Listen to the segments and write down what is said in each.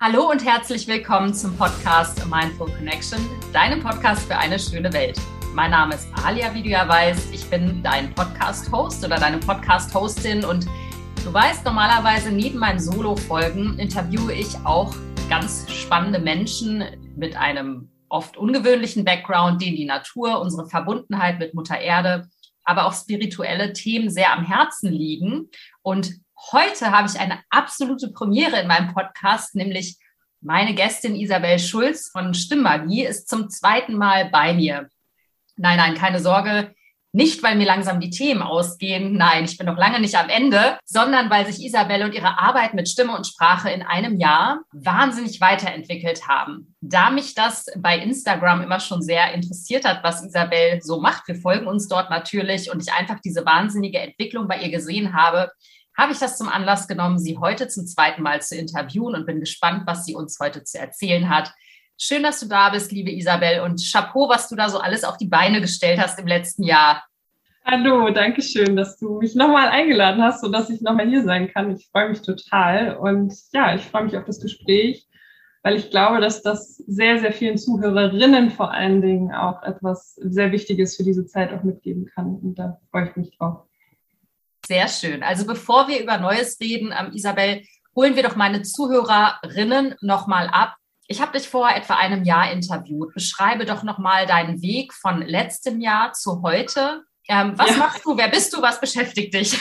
Hallo und herzlich willkommen zum Podcast Mindful Connection, deinem Podcast für eine schöne Welt. Mein Name ist Alia, wie du ja weißt. Ich bin dein Podcast-Host oder deine Podcast-Hostin und du weißt, normalerweise neben meinen Solo-Folgen interviewe ich auch ganz spannende Menschen mit einem oft ungewöhnlichen Background, denen die Natur, unsere Verbundenheit mit Mutter Erde, aber auch spirituelle Themen sehr am Herzen liegen. Und Heute habe ich eine absolute Premiere in meinem Podcast, nämlich meine Gästin Isabel Schulz von Stimmmagie ist zum zweiten Mal bei mir. Nein, nein, keine Sorge. Nicht, weil mir langsam die Themen ausgehen. Nein, ich bin noch lange nicht am Ende, sondern weil sich Isabel und ihre Arbeit mit Stimme und Sprache in einem Jahr wahnsinnig weiterentwickelt haben. Da mich das bei Instagram immer schon sehr interessiert hat, was Isabel so macht, wir folgen uns dort natürlich und ich einfach diese wahnsinnige Entwicklung bei ihr gesehen habe, habe ich das zum Anlass genommen, Sie heute zum zweiten Mal zu interviewen und bin gespannt, was sie uns heute zu erzählen hat. Schön, dass du da bist, liebe Isabel, und Chapeau, was du da so alles auf die Beine gestellt hast im letzten Jahr. Hallo, danke schön, dass du mich nochmal eingeladen hast, sodass ich nochmal hier sein kann. Ich freue mich total und ja, ich freue mich auf das Gespräch, weil ich glaube, dass das sehr, sehr vielen Zuhörerinnen vor allen Dingen auch etwas sehr Wichtiges für diese Zeit auch mitgeben kann. Und da freue ich mich drauf. Sehr schön. Also bevor wir über Neues reden, ähm, Isabel, holen wir doch meine Zuhörerinnen nochmal ab. Ich habe dich vor etwa einem Jahr interviewt. Beschreibe doch nochmal deinen Weg von letztem Jahr zu heute. Ähm, was ja. machst du? Wer bist du? Was beschäftigt dich?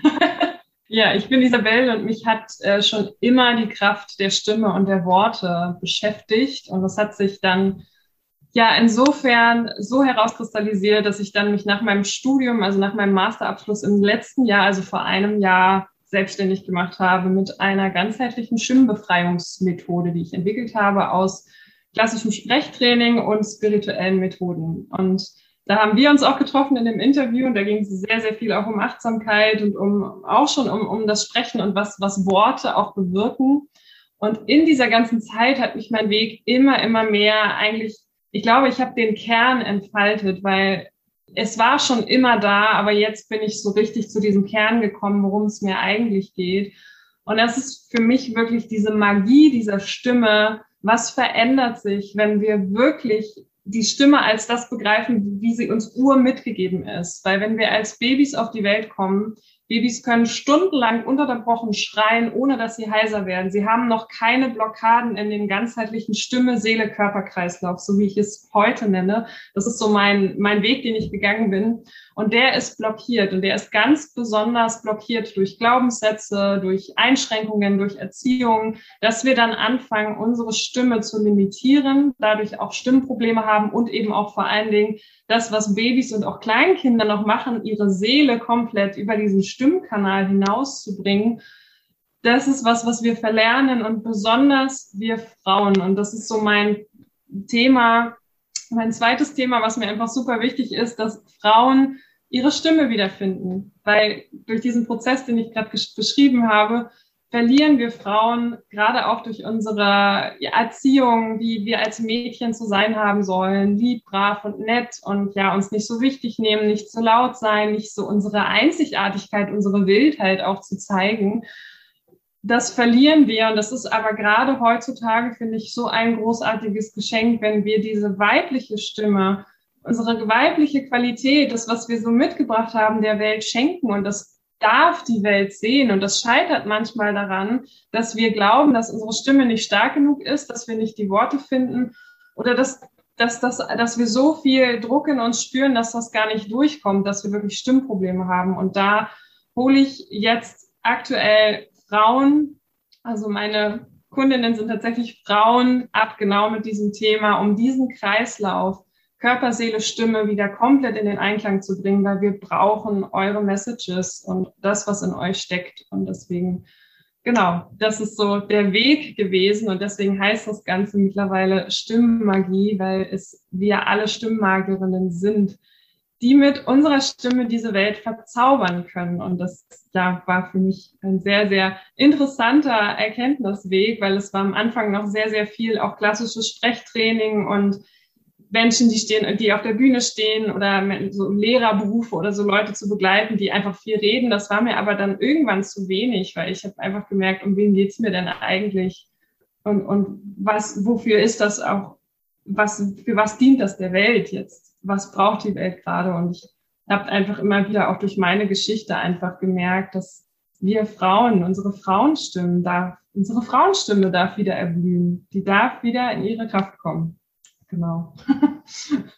ja, ich bin Isabel und mich hat äh, schon immer die Kraft der Stimme und der Worte beschäftigt. Und das hat sich dann ja insofern so herauskristallisiert, dass ich dann mich nach meinem Studium, also nach meinem Masterabschluss im letzten Jahr, also vor einem Jahr, selbstständig gemacht habe mit einer ganzheitlichen Stimmbefreiungsmethode, die ich entwickelt habe aus klassischem Sprechtraining und spirituellen Methoden. Und da haben wir uns auch getroffen in dem Interview und da ging es sehr, sehr viel auch um Achtsamkeit und um auch schon um, um das Sprechen und was, was Worte auch bewirken. Und in dieser ganzen Zeit hat mich mein Weg immer, immer mehr eigentlich ich glaube, ich habe den Kern entfaltet, weil es war schon immer da, aber jetzt bin ich so richtig zu diesem Kern gekommen, worum es mir eigentlich geht. Und das ist für mich wirklich diese Magie dieser Stimme. Was verändert sich, wenn wir wirklich die Stimme als das begreifen, wie sie uns ur mitgegeben ist? Weil wenn wir als Babys auf die Welt kommen, Babys können stundenlang unterbrochen schreien, ohne dass sie heiser werden. Sie haben noch keine Blockaden in dem ganzheitlichen Stimme, Seele, Körperkreislauf, so wie ich es heute nenne. Das ist so mein, mein Weg, den ich gegangen bin. Und der ist blockiert und der ist ganz besonders blockiert durch Glaubenssätze, durch Einschränkungen, durch Erziehung, dass wir dann anfangen, unsere Stimme zu limitieren, dadurch auch Stimmprobleme haben und eben auch vor allen Dingen das, was Babys und auch Kleinkinder noch machen, ihre Seele komplett über diesen Stimmkanal hinauszubringen. Das ist was, was wir verlernen und besonders wir Frauen. Und das ist so mein Thema, mein zweites Thema, was mir einfach super wichtig ist, dass Frauen ihre Stimme wiederfinden. Weil durch diesen Prozess, den ich gerade beschrieben habe, verlieren wir Frauen gerade auch durch unsere Erziehung, wie wir als Mädchen zu sein haben sollen, lieb, brav und nett und ja, uns nicht so wichtig nehmen, nicht zu laut sein, nicht so unsere Einzigartigkeit, unsere Wildheit auch zu zeigen. Das verlieren wir und das ist aber gerade heutzutage, finde ich, so ein großartiges Geschenk, wenn wir diese weibliche Stimme, unsere weibliche Qualität, das, was wir so mitgebracht haben, der Welt schenken und das darf die Welt sehen. Und das scheitert manchmal daran, dass wir glauben, dass unsere Stimme nicht stark genug ist, dass wir nicht die Worte finden oder dass, dass, dass, dass wir so viel Druck in uns spüren, dass das gar nicht durchkommt, dass wir wirklich Stimmprobleme haben. Und da hole ich jetzt aktuell Frauen, also meine Kundinnen sind tatsächlich Frauen ab, genau mit diesem Thema, um diesen Kreislauf Körper, Seele, Stimme wieder komplett in den Einklang zu bringen, weil wir brauchen eure Messages und das, was in euch steckt. Und deswegen, genau, das ist so der Weg gewesen und deswegen heißt das Ganze mittlerweile Stimmmagie, weil es wir alle Stimmmagierinnen sind, die mit unserer Stimme diese Welt verzaubern können. Und das ja, war für mich ein sehr, sehr interessanter Erkenntnisweg, weil es war am Anfang noch sehr, sehr viel auch klassisches Sprechtraining und Menschen, die stehen, die auf der Bühne stehen oder so Lehrerberufe oder so Leute zu begleiten, die einfach viel reden. Das war mir aber dann irgendwann zu wenig, weil ich habe einfach gemerkt, um wen geht's mir denn eigentlich? Und, und was, wofür ist das auch, was, für was dient das der Welt jetzt? Was braucht die Welt gerade? Und ich habe einfach immer wieder auch durch meine Geschichte einfach gemerkt, dass wir Frauen, unsere Frauenstimmen darf, unsere Frauenstimme darf wieder erblühen. Die darf wieder in ihre Kraft kommen. Genau.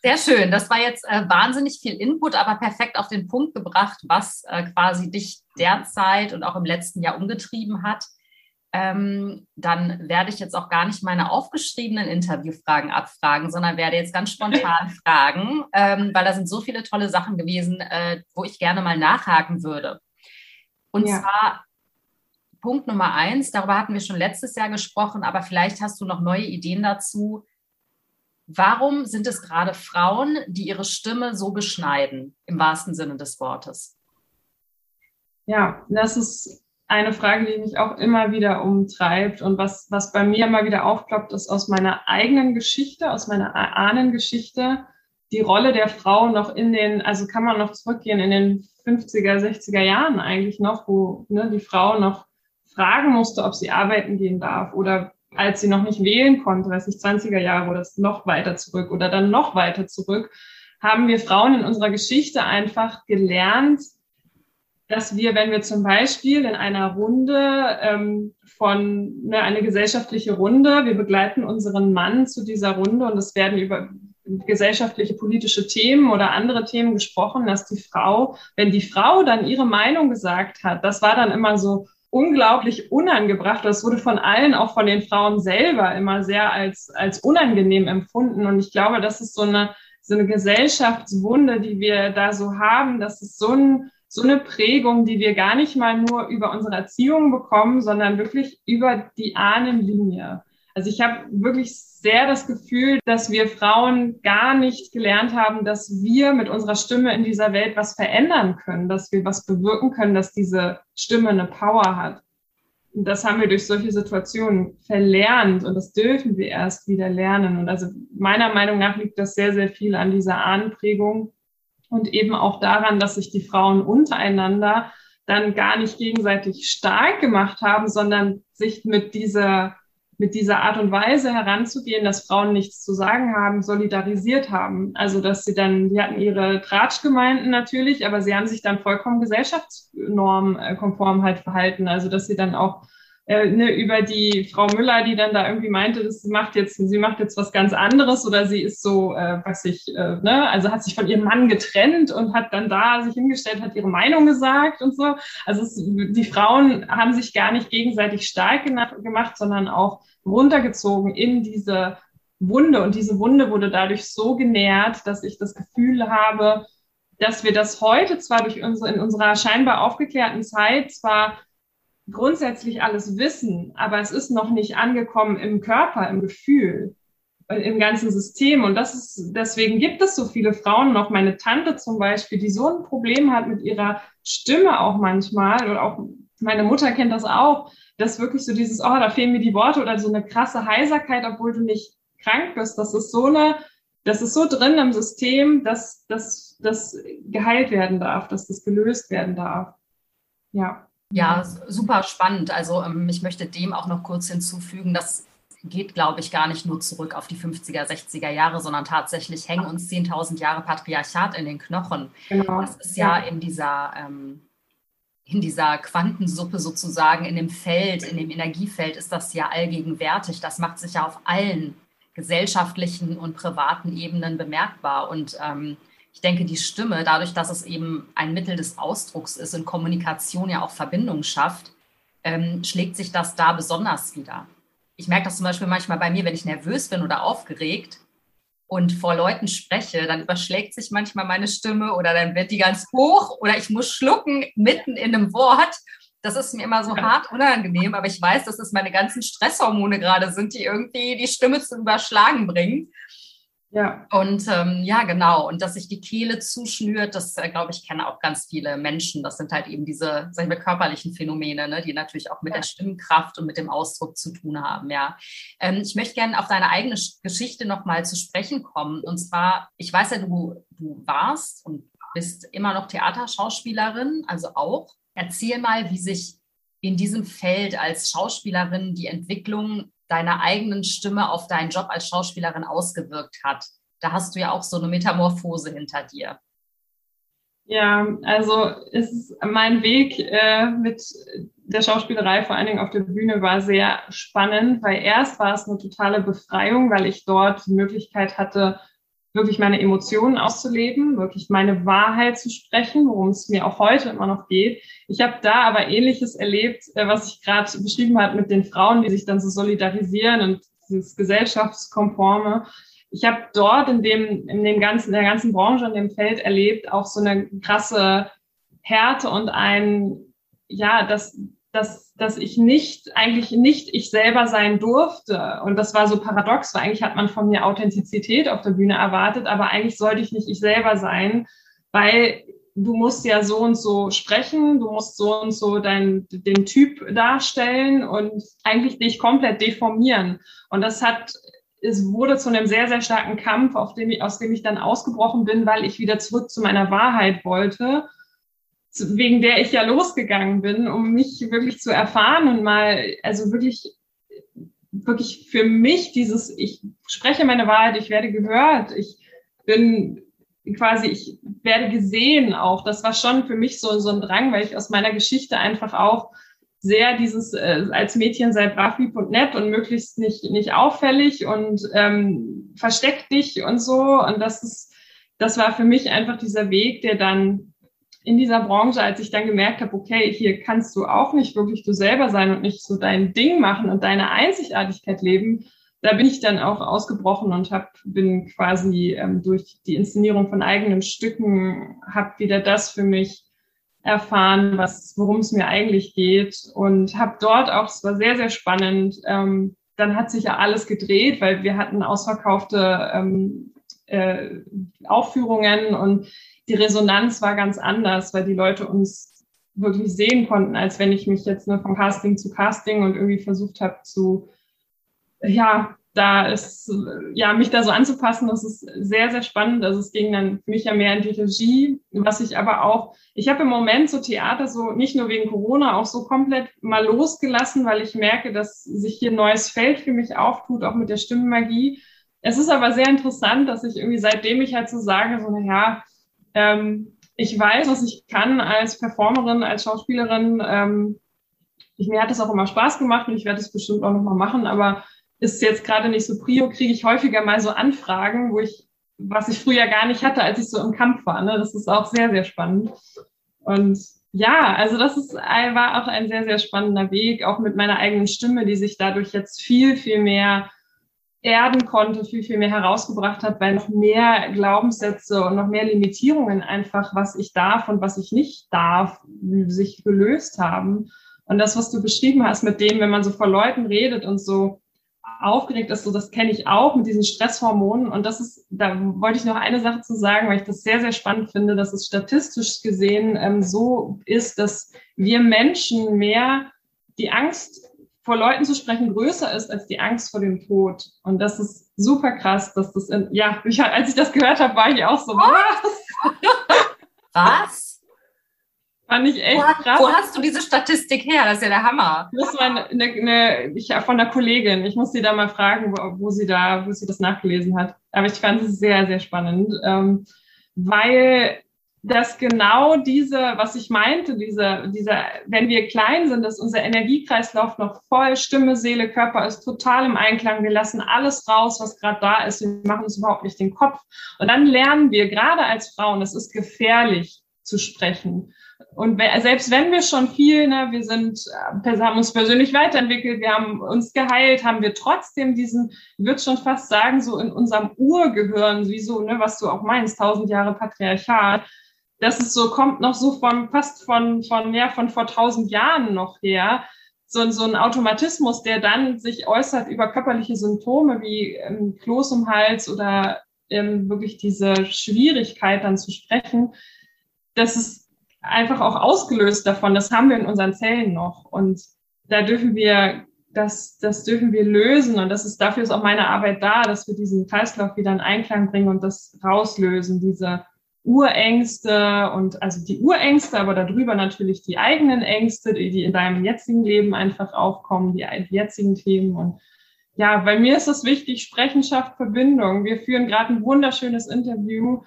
Sehr schön. Das war jetzt äh, wahnsinnig viel Input, aber perfekt auf den Punkt gebracht, was äh, quasi dich derzeit und auch im letzten Jahr umgetrieben hat. Ähm, dann werde ich jetzt auch gar nicht meine aufgeschriebenen Interviewfragen abfragen, sondern werde jetzt ganz spontan fragen, ähm, weil da sind so viele tolle Sachen gewesen, äh, wo ich gerne mal nachhaken würde. Und ja. zwar Punkt Nummer eins, darüber hatten wir schon letztes Jahr gesprochen, aber vielleicht hast du noch neue Ideen dazu Warum sind es gerade Frauen, die ihre Stimme so beschneiden, im wahrsten Sinne des Wortes? Ja, das ist eine Frage, die mich auch immer wieder umtreibt und was, was bei mir immer wieder aufploppt, ist aus meiner eigenen Geschichte, aus meiner Ahnengeschichte, die Rolle der Frau noch in den, also kann man noch zurückgehen in den 50er, 60er Jahren eigentlich noch, wo ne, die Frau noch fragen musste, ob sie arbeiten gehen darf oder als sie noch nicht wählen konnte, weiß ich, 20er Jahre oder noch weiter zurück oder dann noch weiter zurück, haben wir Frauen in unserer Geschichte einfach gelernt, dass wir, wenn wir zum Beispiel in einer Runde ähm, von ne, eine gesellschaftliche Runde, wir begleiten unseren Mann zu dieser Runde und es werden über gesellschaftliche politische Themen oder andere Themen gesprochen, dass die Frau, wenn die Frau dann ihre Meinung gesagt hat, das war dann immer so, unglaublich unangebracht. Das wurde von allen, auch von den Frauen selber, immer sehr als, als unangenehm empfunden. Und ich glaube, das ist so eine, so eine Gesellschaftswunde, die wir da so haben. Das ist so, ein, so eine Prägung, die wir gar nicht mal nur über unsere Erziehung bekommen, sondern wirklich über die Ahnenlinie. Also ich habe wirklich sehr das Gefühl, dass wir Frauen gar nicht gelernt haben, dass wir mit unserer Stimme in dieser Welt was verändern können, dass wir was bewirken können, dass diese Stimme eine Power hat. Und das haben wir durch solche Situationen verlernt und das dürfen wir erst wieder lernen. Und also meiner Meinung nach liegt das sehr, sehr viel an dieser Ahnenprägung und eben auch daran, dass sich die Frauen untereinander dann gar nicht gegenseitig stark gemacht haben, sondern sich mit dieser mit dieser Art und Weise heranzugehen, dass Frauen nichts zu sagen haben, solidarisiert haben. Also dass sie dann, die hatten ihre Tratschgemeinden natürlich, aber sie haben sich dann vollkommen gesellschaftsnormkonform halt verhalten. Also dass sie dann auch äh, ne, über die Frau Müller, die dann da irgendwie meinte, das macht jetzt, sie macht jetzt was ganz anderes oder sie ist so, äh, was ich, äh, ne, also hat sich von ihrem Mann getrennt und hat dann da sich hingestellt, hat ihre Meinung gesagt und so. Also es, die Frauen haben sich gar nicht gegenseitig stark gemacht, sondern auch runtergezogen in diese Wunde und diese Wunde wurde dadurch so genährt, dass ich das Gefühl habe, dass wir das heute zwar durch unsere, in unserer scheinbar aufgeklärten Zeit zwar grundsätzlich alles wissen, aber es ist noch nicht angekommen im Körper, im Gefühl, äh, im ganzen System. Und das ist, deswegen gibt es so viele Frauen noch. Meine Tante zum Beispiel, die so ein Problem hat mit ihrer Stimme auch manchmal, oder auch meine Mutter kennt das auch, dass wirklich so dieses, oh, da fehlen mir die Worte oder so eine krasse Heiserkeit, obwohl du nicht krank bist. Das ist so eine, das ist so drin im System, dass das geheilt werden darf, dass das gelöst werden darf. Ja. Ja, super spannend. Also ähm, ich möchte dem auch noch kurz hinzufügen, das geht, glaube ich, gar nicht nur zurück auf die 50er, 60er Jahre, sondern tatsächlich hängen uns 10.000 Jahre Patriarchat in den Knochen. Genau. Das ist ja, ja. in dieser ähm, in dieser Quantensuppe sozusagen, in dem Feld, in dem Energiefeld ist das ja allgegenwärtig. Das macht sich ja auf allen gesellschaftlichen und privaten Ebenen bemerkbar. Und ähm, ich denke, die Stimme, dadurch, dass es eben ein Mittel des Ausdrucks ist und Kommunikation ja auch Verbindung schafft, ähm, schlägt sich das da besonders wieder. Ich merke das zum Beispiel manchmal bei mir, wenn ich nervös bin oder aufgeregt und vor Leuten spreche, dann überschlägt sich manchmal meine Stimme oder dann wird die ganz hoch oder ich muss schlucken mitten in einem Wort. Das ist mir immer so hart unangenehm, aber ich weiß, dass es meine ganzen Stresshormone gerade sind, die irgendwie die Stimme zum Überschlagen bringen. Ja. Und ähm, ja, genau. Und dass sich die Kehle zuschnürt, das äh, glaube ich, kennen auch ganz viele Menschen. Das sind halt eben diese, sagen wir, körperlichen Phänomene, ne, die natürlich auch mit ja. der Stimmkraft und mit dem Ausdruck zu tun haben. Ja. Ähm, ich möchte gerne auf deine eigene Geschichte nochmal zu sprechen kommen. Und zwar, ich weiß ja, du, du warst und bist immer noch Theaterschauspielerin, also auch. Erzähl mal, wie sich in diesem Feld als Schauspielerin die Entwicklung deiner eigenen Stimme auf deinen Job als Schauspielerin ausgewirkt hat. Da hast du ja auch so eine Metamorphose hinter dir. Ja, also ist mein Weg äh, mit der Schauspielerei, vor allen Dingen auf der Bühne, war sehr spannend, weil erst war es eine totale Befreiung, weil ich dort die Möglichkeit hatte, wirklich meine Emotionen auszuleben, wirklich meine Wahrheit zu sprechen, worum es mir auch heute immer noch geht. Ich habe da aber Ähnliches erlebt, äh, was ich gerade beschrieben habe mit den Frauen, die sich dann so solidarisieren und dieses gesellschaftskonforme. Ich habe dort in dem, in dem ganzen, in der ganzen Branche, in dem Feld erlebt, auch so eine krasse Härte und ein, ja, das, dass, dass ich nicht, eigentlich nicht ich selber sein durfte. Und das war so paradox, weil eigentlich hat man von mir Authentizität auf der Bühne erwartet, aber eigentlich sollte ich nicht ich selber sein, weil du musst ja so und so sprechen, du musst so und so dein, den Typ darstellen und eigentlich dich komplett deformieren. Und das hat, es wurde zu einem sehr, sehr starken Kampf, auf dem ich, aus dem ich dann ausgebrochen bin, weil ich wieder zurück zu meiner Wahrheit wollte wegen der ich ja losgegangen bin, um mich wirklich zu erfahren und mal, also wirklich, wirklich für mich dieses, ich spreche meine Wahrheit, ich werde gehört, ich bin quasi, ich werde gesehen auch. Das war schon für mich so, so ein Drang, weil ich aus meiner Geschichte einfach auch sehr dieses äh, als Mädchen sei brav, lieb und nett und möglichst nicht nicht auffällig und ähm, versteck dich und so und das ist das war für mich einfach dieser Weg, der dann in dieser Branche, als ich dann gemerkt habe, okay, hier kannst du auch nicht wirklich du selber sein und nicht so dein Ding machen und deine Einzigartigkeit leben, da bin ich dann auch ausgebrochen und hab, bin quasi ähm, durch die Inszenierung von eigenen Stücken, habe wieder das für mich erfahren, was worum es mir eigentlich geht und habe dort auch, es war sehr, sehr spannend, ähm, dann hat sich ja alles gedreht, weil wir hatten ausverkaufte ähm, äh, Aufführungen und die Resonanz war ganz anders, weil die Leute uns wirklich sehen konnten, als wenn ich mich jetzt nur von Casting zu Casting und irgendwie versucht habe zu, ja, da ist, ja, mich da so anzupassen, das ist sehr, sehr spannend. Also es ging dann für mich ja mehr in die Regie, was ich aber auch, ich habe im Moment so Theater so, nicht nur wegen Corona, auch so komplett mal losgelassen, weil ich merke, dass sich hier ein neues Feld für mich auftut, auch mit der Stimmenmagie. Es ist aber sehr interessant, dass ich irgendwie seitdem ich halt so sage, so, na ja, ähm, ich weiß, was ich kann als Performerin, als Schauspielerin. Ähm, ich, mir hat es auch immer Spaß gemacht und ich werde es bestimmt auch nochmal machen, aber ist jetzt gerade nicht so prio, kriege ich häufiger mal so Anfragen, wo ich, was ich früher gar nicht hatte, als ich so im Kampf war. Ne? Das ist auch sehr, sehr spannend. Und ja, also das ist, war auch ein sehr, sehr spannender Weg, auch mit meiner eigenen Stimme, die sich dadurch jetzt viel, viel mehr erden konnte, viel, viel mehr herausgebracht hat, weil noch mehr Glaubenssätze und noch mehr Limitierungen einfach, was ich darf und was ich nicht darf, sich gelöst haben. Und das, was du beschrieben hast mit dem, wenn man so vor Leuten redet und so aufgeregt ist, so das kenne ich auch mit diesen Stresshormonen. Und das ist, da wollte ich noch eine Sache zu sagen, weil ich das sehr, sehr spannend finde, dass es statistisch gesehen ähm, so ist, dass wir Menschen mehr die Angst vor Leuten zu sprechen größer ist als die Angst vor dem Tod. Und das ist super krass, dass das in, ja, ich, als ich das gehört habe, war ich auch so, was? Was? Fand ich echt wo, krass. Wo hast du diese Statistik her? Das ist ja der Hammer. Das war eine, eine, ich, von einer Kollegin. Ich muss sie da mal fragen, wo, wo, sie da, wo sie das nachgelesen hat. Aber ich fand es sehr, sehr spannend, ähm, weil dass genau diese, was ich meinte, diese, dieser, wenn wir klein sind, dass unser Energiekreislauf noch voll Stimme, Seele, Körper ist total im Einklang. Wir lassen alles raus, was gerade da ist. Wir machen uns überhaupt nicht den Kopf. Und dann lernen wir, gerade als Frauen, es ist gefährlich zu sprechen. Und selbst wenn wir schon viel, ne, wir sind, äh, haben uns persönlich weiterentwickelt, wir haben uns geheilt, haben wir trotzdem diesen, ich würde schon fast sagen, so in unserem Urgehirn, wie so, ne, was du auch meinst, tausend Jahre Patriarchat, das ist so, kommt noch so von, fast von, von, ja, von vor tausend Jahren noch her. So, so ein Automatismus, der dann sich äußert über körperliche Symptome wie ähm, Kloß im Hals oder ähm, wirklich diese Schwierigkeit dann zu sprechen. Das ist einfach auch ausgelöst davon. Das haben wir in unseren Zellen noch. Und da dürfen wir das, das dürfen wir lösen und das ist dafür ist auch meine Arbeit da, dass wir diesen Kreislauf wieder in Einklang bringen und das rauslösen, diese Urängste und also die Urängste, aber darüber natürlich die eigenen Ängste, die, die in deinem jetzigen Leben einfach aufkommen, die, die jetzigen Themen und Ja, bei mir ist es wichtig, Sprechen schafft Verbindung. Wir führen gerade ein wunderschönes Interview.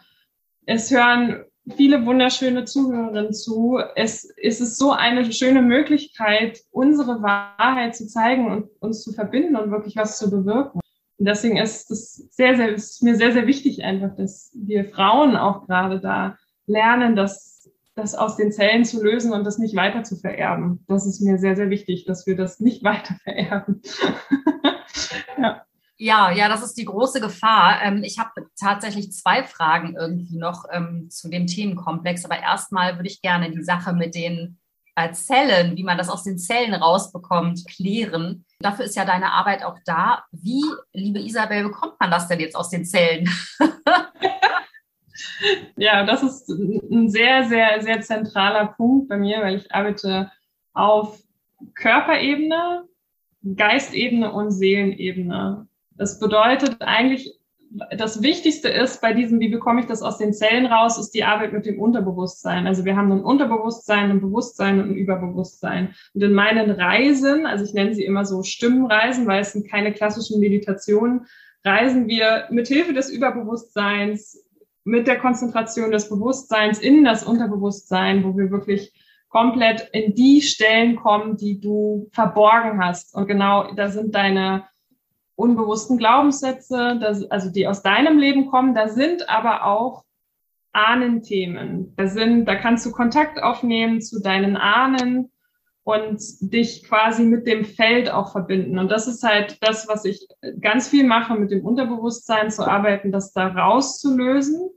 Es hören viele wunderschöne Zuhörerinnen zu. Es, es ist so eine schöne Möglichkeit, unsere Wahrheit zu zeigen und uns zu verbinden und wirklich was zu bewirken. Und deswegen ist es sehr, sehr, ist mir sehr, sehr wichtig einfach, dass wir Frauen auch gerade da lernen, das, das aus den Zellen zu lösen und das nicht weiter zu vererben. Das ist mir sehr, sehr wichtig, dass wir das nicht weiter vererben. ja. Ja, ja, das ist die große Gefahr. Ähm, ich habe tatsächlich zwei Fragen irgendwie noch ähm, zu dem Themenkomplex. Aber erstmal würde ich gerne die Sache mit den Zellen, wie man das aus den Zellen rausbekommt, klären. Dafür ist ja deine Arbeit auch da. Wie, liebe Isabel, bekommt man das denn jetzt aus den Zellen? ja, das ist ein sehr, sehr, sehr zentraler Punkt bei mir, weil ich arbeite auf Körperebene, Geistebene und Seelenebene. Das bedeutet eigentlich, das Wichtigste ist bei diesem, wie bekomme ich das aus den Zellen raus, ist die Arbeit mit dem Unterbewusstsein. Also wir haben ein Unterbewusstsein, ein Bewusstsein und ein Überbewusstsein. Und in meinen Reisen, also ich nenne sie immer so Stimmenreisen, weil es sind keine klassischen Meditationen, reisen wir mit Hilfe des Überbewusstseins, mit der Konzentration des Bewusstseins in das Unterbewusstsein, wo wir wirklich komplett in die Stellen kommen, die du verborgen hast. Und genau da sind deine unbewussten Glaubenssätze, das, also die aus deinem Leben kommen. Da sind aber auch Ahnenthemen. Da sind, da kannst du Kontakt aufnehmen zu deinen Ahnen und dich quasi mit dem Feld auch verbinden. Und das ist halt das, was ich ganz viel mache, mit dem Unterbewusstsein zu arbeiten, das da rauszulösen.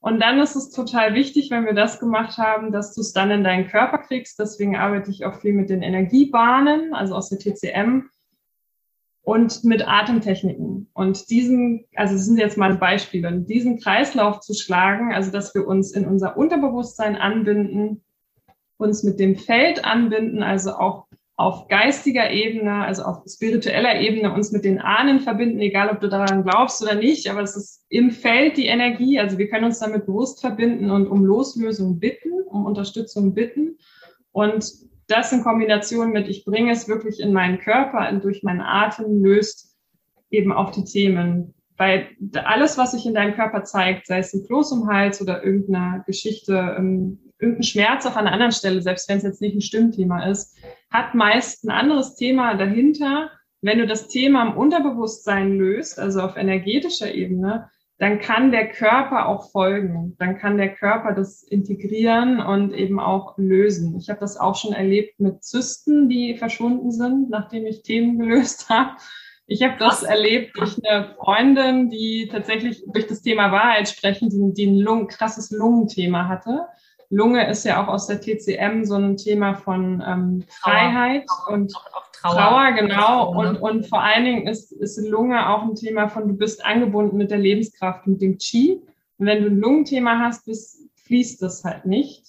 Und dann ist es total wichtig, wenn wir das gemacht haben, dass du es dann in deinen Körper kriegst. Deswegen arbeite ich auch viel mit den Energiebahnen, also aus der TCM, und mit Atemtechniken. Und diesen, also das sind jetzt mal Beispiele, diesen Kreislauf zu schlagen, also dass wir uns in unser Unterbewusstsein anbinden, uns mit dem Feld anbinden, also auch auf geistiger Ebene, also auf spiritueller Ebene uns mit den Ahnen verbinden, egal ob du daran glaubst oder nicht, aber es ist im Feld die Energie, also wir können uns damit bewusst verbinden und um Loslösung bitten, um Unterstützung bitten. Und das in Kombination mit, ich bringe es wirklich in meinen Körper und durch meinen Atem löst eben auch die Themen. Weil alles, was sich in deinem Körper zeigt, sei es ein Kloß um Hals oder irgendeine Geschichte, ähm, irgendein Schmerz auf einer anderen Stelle, selbst wenn es jetzt nicht ein Stimmthema ist, hat meist ein anderes Thema dahinter. Wenn du das Thema im Unterbewusstsein löst, also auf energetischer Ebene, dann kann der Körper auch folgen. Dann kann der Körper das integrieren und eben auch lösen. Ich habe das auch schon erlebt mit Zysten, die verschwunden sind, nachdem ich Themen gelöst habe. Ich habe das erlebt durch eine Freundin, die tatsächlich durch das Thema Wahrheit sprechen, die, die ein Lung, krasses Lungenthema hatte. Lunge ist ja auch aus der TCM so ein Thema von ähm, Freiheit und Trauer, Trauer genau. Und, und vor allen Dingen ist, ist Lunge auch ein Thema von, du bist angebunden mit der Lebenskraft, mit dem Qi. Und wenn du ein Lungenthema hast, bist, fließt das halt nicht.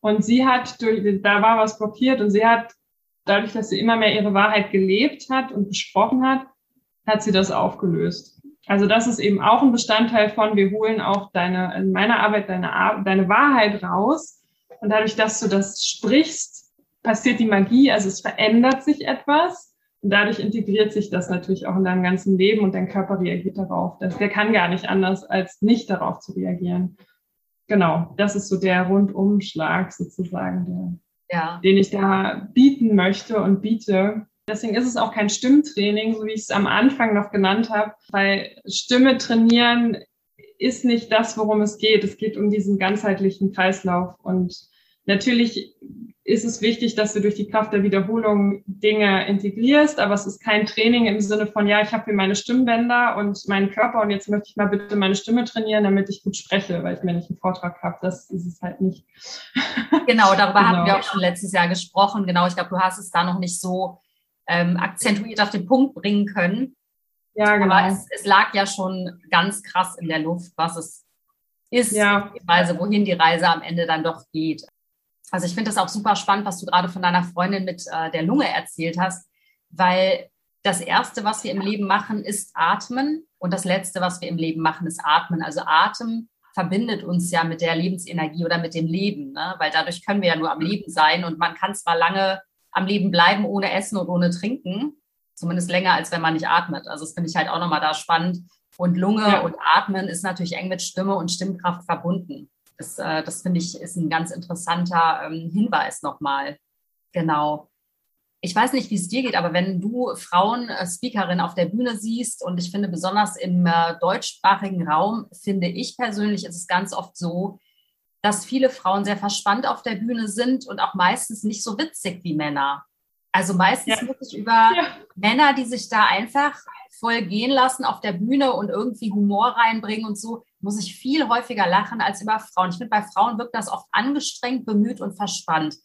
Und sie hat, durch, da war was blockiert und sie hat, dadurch, dass sie immer mehr ihre Wahrheit gelebt hat und gesprochen hat, hat sie das aufgelöst. Also das ist eben auch ein Bestandteil von, wir holen auch deine, in meiner Arbeit deine, deine Wahrheit raus. Und dadurch, dass du das sprichst, passiert die Magie, also es verändert sich etwas. Und dadurch integriert sich das natürlich auch in deinem ganzen Leben und dein Körper reagiert darauf. Das, der kann gar nicht anders, als nicht darauf zu reagieren. Genau, das ist so der Rundumschlag sozusagen, der, ja. den ich da bieten möchte und biete. Deswegen ist es auch kein Stimmtraining, so wie ich es am Anfang noch genannt habe, weil Stimme trainieren ist nicht das, worum es geht. Es geht um diesen ganzheitlichen Kreislauf. Und natürlich ist es wichtig, dass du durch die Kraft der Wiederholung Dinge integrierst, aber es ist kein Training im Sinne von, ja, ich habe hier meine Stimmbänder und meinen Körper und jetzt möchte ich mal bitte meine Stimme trainieren, damit ich gut spreche, weil ich mir nicht einen Vortrag habe. Das ist es halt nicht. Genau, darüber genau. hatten wir auch schon letztes Jahr gesprochen. Genau, ich glaube, du hast es da noch nicht so ähm, akzentuiert auf den Punkt bringen können. Ja, genau. Aber es, es, lag ja schon ganz krass in der Luft, was es ist, ja. Reise, wohin die Reise am Ende dann doch geht. Also ich finde das auch super spannend, was du gerade von deiner Freundin mit äh, der Lunge erzählt hast, weil das Erste, was wir im Leben machen, ist atmen und das Letzte, was wir im Leben machen, ist atmen. Also Atem verbindet uns ja mit der Lebensenergie oder mit dem Leben, ne? weil dadurch können wir ja nur am Leben sein und man kann zwar lange am Leben bleiben ohne Essen und ohne Trinken. Zumindest länger, als wenn man nicht atmet. Also das finde ich halt auch nochmal da spannend. Und Lunge ja. und Atmen ist natürlich eng mit Stimme und Stimmkraft verbunden. Das, äh, das finde ich ist ein ganz interessanter ähm, Hinweis nochmal. Genau. Ich weiß nicht, wie es dir geht, aber wenn du Frauen äh, Speakerin auf der Bühne siehst und ich finde besonders im äh, deutschsprachigen Raum, finde ich persönlich, ist es ganz oft so, dass viele Frauen sehr verspannt auf der Bühne sind und auch meistens nicht so witzig wie Männer. Also meistens ja. wirklich über ja. Männer, die sich da einfach voll gehen lassen auf der Bühne und irgendwie Humor reinbringen und so, muss ich viel häufiger lachen als über Frauen. Ich finde, bei Frauen wirkt das oft angestrengt, bemüht und verspannt.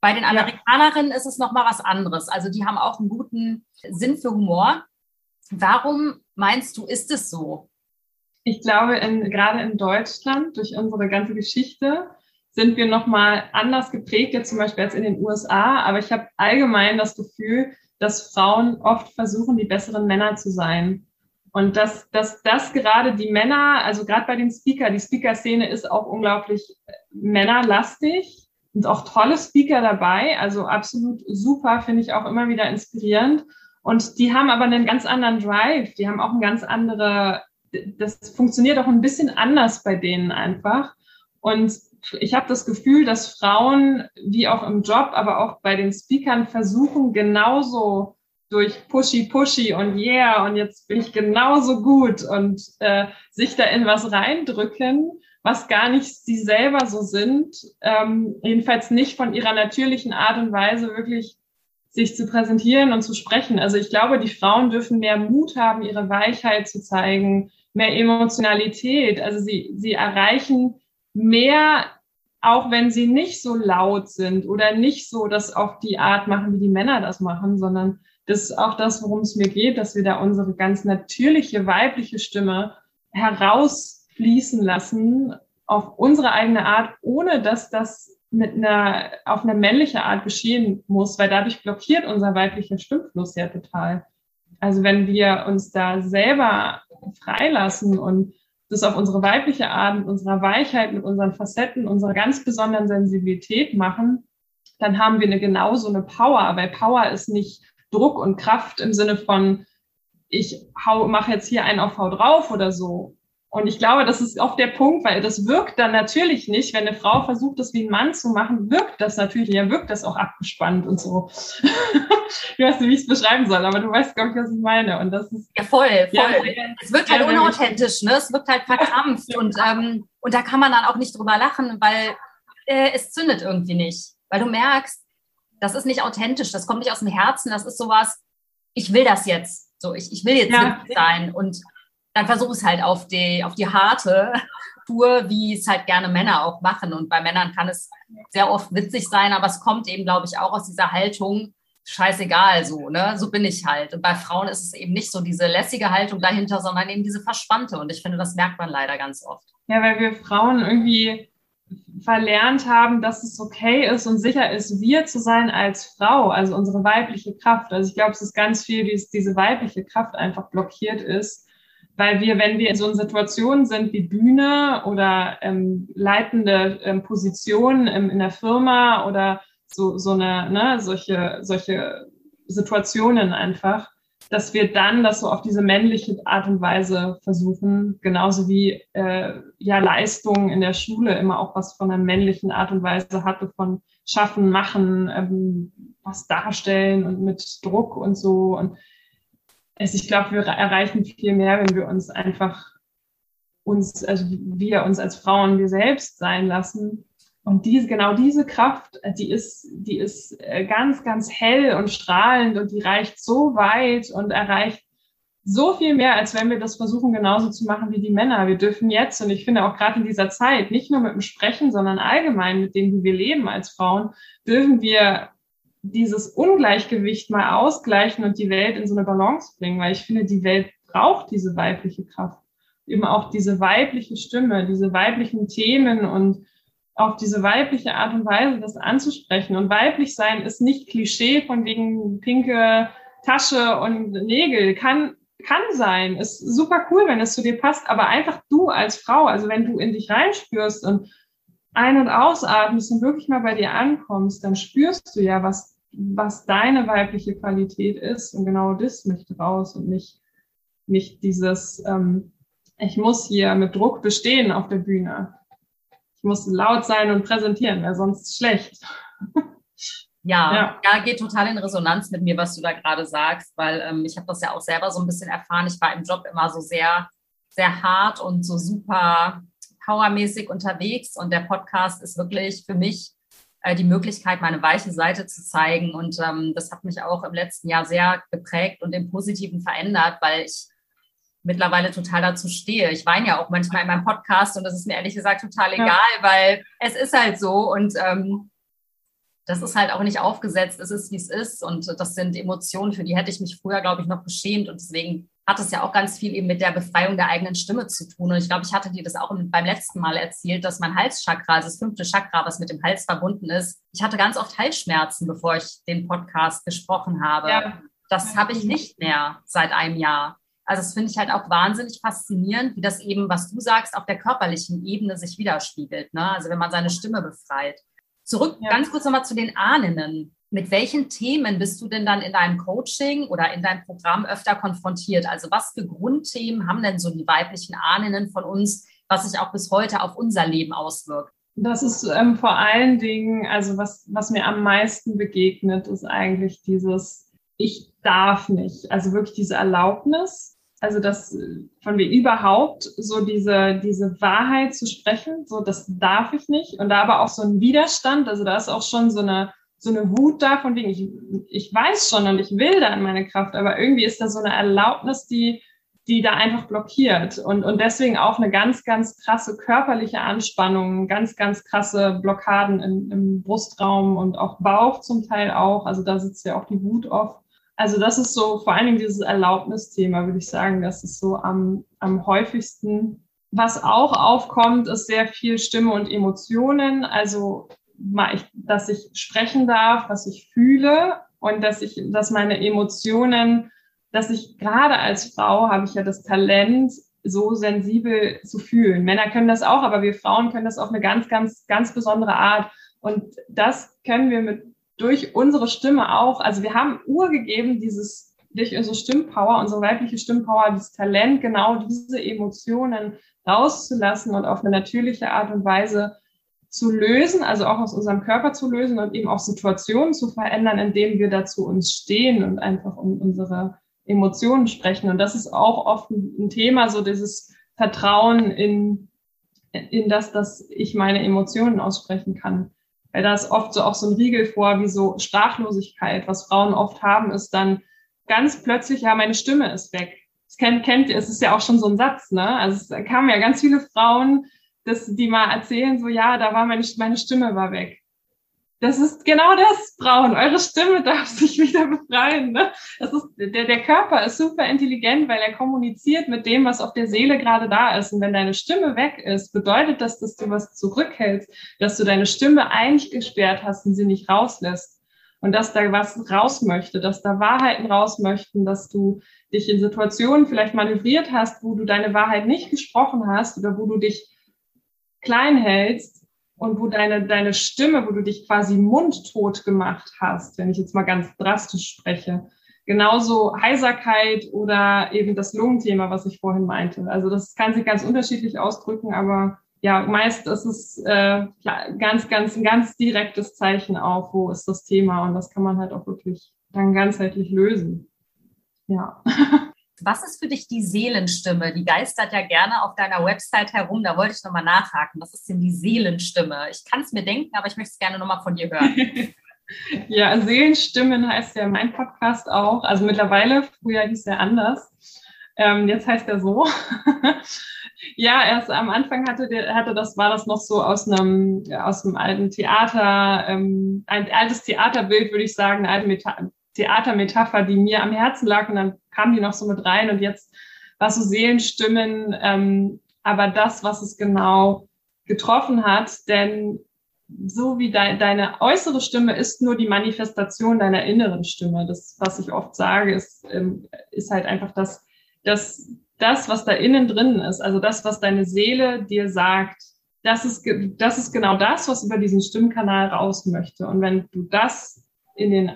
Bei den Amerikanerinnen ist es nochmal was anderes. Also die haben auch einen guten Sinn für Humor. Warum meinst du, ist es so? Ich glaube, in, gerade in Deutschland, durch unsere ganze Geschichte, sind wir nochmal anders geprägt, jetzt zum Beispiel als in den USA. Aber ich habe allgemein das Gefühl, dass Frauen oft versuchen, die besseren Männer zu sein. Und dass, dass das gerade die Männer, also gerade bei den Speaker, die Speaker-Szene ist auch unglaublich männerlastig und auch tolle Speaker dabei. Also absolut super, finde ich auch immer wieder inspirierend. Und die haben aber einen ganz anderen Drive. Die haben auch ein ganz andere, das funktioniert auch ein bisschen anders bei denen einfach. Und ich habe das Gefühl, dass Frauen, wie auch im Job, aber auch bei den Speakern, versuchen genauso durch Pushy Pushy und Yeah und jetzt bin ich genauso gut und äh, sich da in was reindrücken, was gar nicht sie selber so sind, ähm, jedenfalls nicht von ihrer natürlichen Art und Weise wirklich sich zu präsentieren und zu sprechen. Also ich glaube, die Frauen dürfen mehr Mut haben, ihre Weichheit zu zeigen, mehr Emotionalität. Also sie, sie erreichen mehr, auch wenn sie nicht so laut sind oder nicht so das auf die Art machen, wie die Männer das machen, sondern das ist auch das, worum es mir geht, dass wir da unsere ganz natürliche weibliche Stimme herausfließen lassen auf unsere eigene Art, ohne dass das mit einer, auf eine männliche Art geschehen muss, weil dadurch blockiert unser weiblicher Stimmfluss ja total. Also wenn wir uns da selber freilassen und das auf unsere weibliche Art, mit unserer Weichheit, mit unseren Facetten, unserer ganz besonderen Sensibilität machen, dann haben wir eine genauso eine Power. Weil Power ist nicht Druck und Kraft im Sinne von, ich mache jetzt hier einen auf Hau drauf oder so. Und ich glaube, das ist oft der Punkt, weil das wirkt dann natürlich nicht, wenn eine Frau versucht, das wie ein Mann zu machen, wirkt das natürlich, ja, wirkt das auch abgespannt und so. ich weiß nicht, wie ich es beschreiben soll, aber du weißt, glaube ich, was ich meine. Und das ist. Ja, voll, voll. Ja, es wirkt halt unauthentisch, ne? Es wirkt halt verkrampft und, ähm, und da kann man dann auch nicht drüber lachen, weil äh, es zündet irgendwie nicht. Weil du merkst, das ist nicht authentisch, das kommt nicht aus dem Herzen, das ist sowas, ich will das jetzt. So, ich, ich will jetzt ja. sein. Und dann versuche es halt auf die, auf die harte Tour, wie es halt gerne Männer auch machen. Und bei Männern kann es sehr oft witzig sein, aber es kommt eben, glaube ich, auch aus dieser Haltung, scheißegal, so, ne? So bin ich halt. Und bei Frauen ist es eben nicht so diese lässige Haltung dahinter, sondern eben diese verspannte. Und ich finde, das merkt man leider ganz oft. Ja, weil wir Frauen irgendwie verlernt haben, dass es okay ist und sicher ist, wir zu sein als Frau, also unsere weibliche Kraft. Also ich glaube, es ist ganz viel, wie es diese weibliche Kraft einfach blockiert ist weil wir, wenn wir in so Situationen sind wie Bühne oder ähm, leitende ähm, Positionen ähm, in der Firma oder so, so eine, ne, solche, solche Situationen einfach, dass wir dann das so auf diese männliche Art und Weise versuchen, genauso wie äh, ja Leistung in der Schule immer auch was von einer männlichen Art und Weise hatte, von schaffen, machen, ähm, was darstellen und mit Druck und so. Und also ich glaube, wir erreichen viel mehr, wenn wir uns einfach uns, also wir uns als Frauen wir selbst sein lassen. Und diese, genau diese Kraft, die ist, die ist äh, ganz, ganz hell und strahlend und die reicht so weit und erreicht so viel mehr, als wenn wir das versuchen, genauso zu machen wie die Männer. Wir dürfen jetzt, und ich finde auch gerade in dieser Zeit, nicht nur mit dem Sprechen, sondern allgemein mit dem, wie wir leben als Frauen, dürfen wir dieses Ungleichgewicht mal ausgleichen und die Welt in so eine Balance bringen, weil ich finde, die Welt braucht diese weibliche Kraft. Eben auch diese weibliche Stimme, diese weiblichen Themen und auf diese weibliche Art und Weise das anzusprechen. Und weiblich sein ist nicht Klischee von wegen pinke Tasche und Nägel. Kann, kann sein. Ist super cool, wenn es zu dir passt. Aber einfach du als Frau, also wenn du in dich reinspürst und ein- und ausatmest und wirklich mal bei dir ankommst, dann spürst du ja, was was deine weibliche Qualität ist und genau das möchte raus und nicht, nicht dieses, ähm, ich muss hier mit Druck bestehen auf der Bühne. Ich muss laut sein und präsentieren, wäre sonst schlecht. Ja, ja, ja, geht total in Resonanz mit mir, was du da gerade sagst, weil ähm, ich habe das ja auch selber so ein bisschen erfahren. Ich war im Job immer so sehr, sehr hart und so super powermäßig unterwegs und der Podcast ist wirklich für mich äh, die Möglichkeit, meine weiche Seite zu zeigen und ähm, das hat mich auch im letzten Jahr sehr geprägt und im Positiven verändert, weil ich mittlerweile total dazu stehe. Ich weine ja auch manchmal in meinem Podcast und das ist mir ehrlich gesagt total egal, ja. weil es ist halt so und ähm, das ist halt auch nicht aufgesetzt, es ist, wie es ist. Und das sind Emotionen, für die hätte ich mich früher, glaube ich, noch geschämt. Und deswegen hat es ja auch ganz viel eben mit der Befreiung der eigenen Stimme zu tun. Und ich glaube, ich hatte dir das auch beim letzten Mal erzählt, dass mein Halschakra, also das fünfte Chakra, was mit dem Hals verbunden ist, ich hatte ganz oft Halsschmerzen, bevor ich den Podcast gesprochen habe. Ja. Das habe ich nicht mehr seit einem Jahr. Also das finde ich halt auch wahnsinnig faszinierend, wie das eben, was du sagst, auf der körperlichen Ebene sich widerspiegelt. Ne? Also wenn man seine Stimme befreit. Zurück ja. ganz kurz nochmal zu den Ahnen. Mit welchen Themen bist du denn dann in deinem Coaching oder in deinem Programm öfter konfrontiert? Also was für Grundthemen haben denn so die weiblichen Ahnen von uns, was sich auch bis heute auf unser Leben auswirkt? Das ist ähm, vor allen Dingen, also was, was mir am meisten begegnet, ist eigentlich dieses Ich darf nicht. Also wirklich diese Erlaubnis, also das von mir überhaupt so diese, diese Wahrheit zu sprechen, so das darf ich nicht. Und da aber auch so ein Widerstand, also da ist auch schon so eine, so eine Wut da, von wegen, ich, ich weiß schon und ich will da in meine Kraft, aber irgendwie ist da so eine Erlaubnis, die, die da einfach blockiert. Und, und deswegen auch eine ganz, ganz krasse körperliche Anspannung, ganz, ganz krasse Blockaden im, im Brustraum und auch Bauch zum Teil auch. Also da sitzt ja auch die Wut oft. Also das ist so vor allen Dingen dieses Erlaubnisthema, würde ich sagen, das ist so am, am häufigsten. Was auch aufkommt, ist sehr viel Stimme und Emotionen. Also dass ich sprechen darf, was ich fühle und dass ich, dass meine Emotionen, dass ich gerade als Frau habe ich ja das Talent, so sensibel zu fühlen. Männer können das auch, aber wir Frauen können das auf eine ganz, ganz, ganz besondere Art. Und das können wir mit durch unsere Stimme auch, also wir haben urgegeben, dieses, durch unsere Stimmpower, unsere weibliche Stimmpower, dieses Talent, genau diese Emotionen rauszulassen und auf eine natürliche Art und Weise zu lösen, also auch aus unserem Körper zu lösen und eben auch Situationen zu verändern, indem wir dazu uns stehen und einfach um unsere Emotionen sprechen. Und das ist auch oft ein Thema, so dieses Vertrauen in, in das, dass ich meine Emotionen aussprechen kann. Weil da ist oft so auch so ein Riegel vor, wie so Sprachlosigkeit. Was Frauen oft haben, ist dann ganz plötzlich, ja, meine Stimme ist weg. Das kennt, kennt ihr, es ist ja auch schon so ein Satz, ne? Also es kamen ja ganz viele Frauen, dass die mal erzählen, so, ja, da war meine, meine Stimme war weg. Das ist genau das, Frauen. Eure Stimme darf sich wieder befreien. Ne? Das ist, der, der Körper ist super intelligent, weil er kommuniziert mit dem, was auf der Seele gerade da ist. Und wenn deine Stimme weg ist, bedeutet das, dass du was zurückhältst, dass du deine Stimme eingesperrt hast und sie nicht rauslässt. Und dass da was raus möchte, dass da Wahrheiten raus möchten, dass du dich in Situationen vielleicht manövriert hast, wo du deine Wahrheit nicht gesprochen hast oder wo du dich klein hältst und wo deine, deine Stimme, wo du dich quasi mundtot gemacht hast, wenn ich jetzt mal ganz drastisch spreche. Genauso Heiserkeit oder eben das Lungenthema, was ich vorhin meinte. Also das kann sich ganz unterschiedlich ausdrücken, aber ja, meist ist es äh, ganz, ganz, ein ganz direktes Zeichen auf, wo ist das Thema und das kann man halt auch wirklich dann ganzheitlich lösen. Ja. Was ist für dich die Seelenstimme? Die geistert ja gerne auf deiner Website herum. Da wollte ich nochmal nachhaken. Was ist denn die Seelenstimme? Ich kann es mir denken, aber ich möchte es gerne nochmal von dir hören. ja, Seelenstimmen heißt ja mein Podcast auch. Also mittlerweile, früher hieß er anders. Ähm, jetzt heißt er so. ja, erst am Anfang hatte, der, hatte das, war das noch so aus einem, aus einem alten Theater, ähm, ein altes Theaterbild, würde ich sagen, eine alte Theatermetapher, die mir am Herzen lag und dann kam die noch so mit rein und jetzt war so Seelenstimmen, ähm, aber das, was es genau getroffen hat, denn so wie de deine äußere Stimme ist nur die Manifestation deiner inneren Stimme. Das, was ich oft sage, ist, ähm, ist halt einfach das, das, das, was da innen drin ist, also das, was deine Seele dir sagt, das ist, das ist genau das, was über diesen Stimmkanal raus möchte. Und wenn du das in den,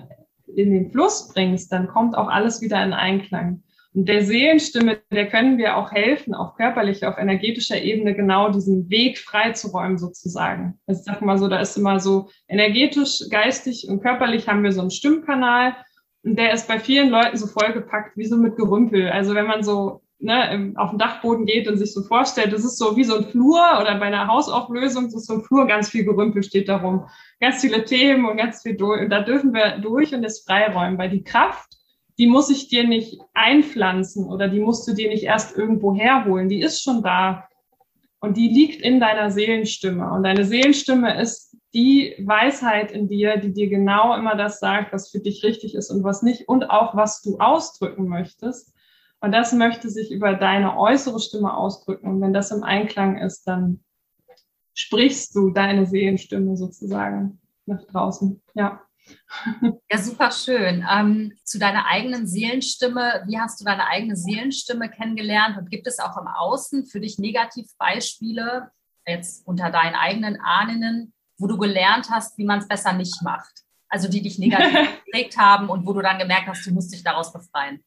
in den Fluss bringst, dann kommt auch alles wieder in Einklang. Und der Seelenstimme, der können wir auch helfen, auf körperlicher, auf energetischer Ebene genau diesen Weg freizuräumen sozusagen. Ich sag mal so, da ist immer so energetisch, geistig und körperlich haben wir so einen Stimmkanal und der ist bei vielen Leuten so vollgepackt wie so mit Gerümpel. Also wenn man so ne, auf den Dachboden geht und sich so vorstellt, das ist so wie so ein Flur oder bei einer Hausauflösung, das ist so ein Flur, ganz viel Gerümpel steht darum. Ganz viele Themen und ganz viel durch. Und da dürfen wir durch und das freiräumen, weil die Kraft die muss ich dir nicht einpflanzen oder die musst du dir nicht erst irgendwo herholen. Die ist schon da und die liegt in deiner Seelenstimme. Und deine Seelenstimme ist die Weisheit in dir, die dir genau immer das sagt, was für dich richtig ist und was nicht und auch was du ausdrücken möchtest. Und das möchte sich über deine äußere Stimme ausdrücken. Und wenn das im Einklang ist, dann sprichst du deine Seelenstimme sozusagen nach draußen. Ja. Ja, super schön. Ähm, zu deiner eigenen Seelenstimme, wie hast du deine eigene Seelenstimme kennengelernt und gibt es auch im Außen für dich Negativbeispiele, jetzt unter deinen eigenen Ahnen, wo du gelernt hast, wie man es besser nicht macht? Also die dich negativ geprägt haben und wo du dann gemerkt hast, du musst dich daraus befreien.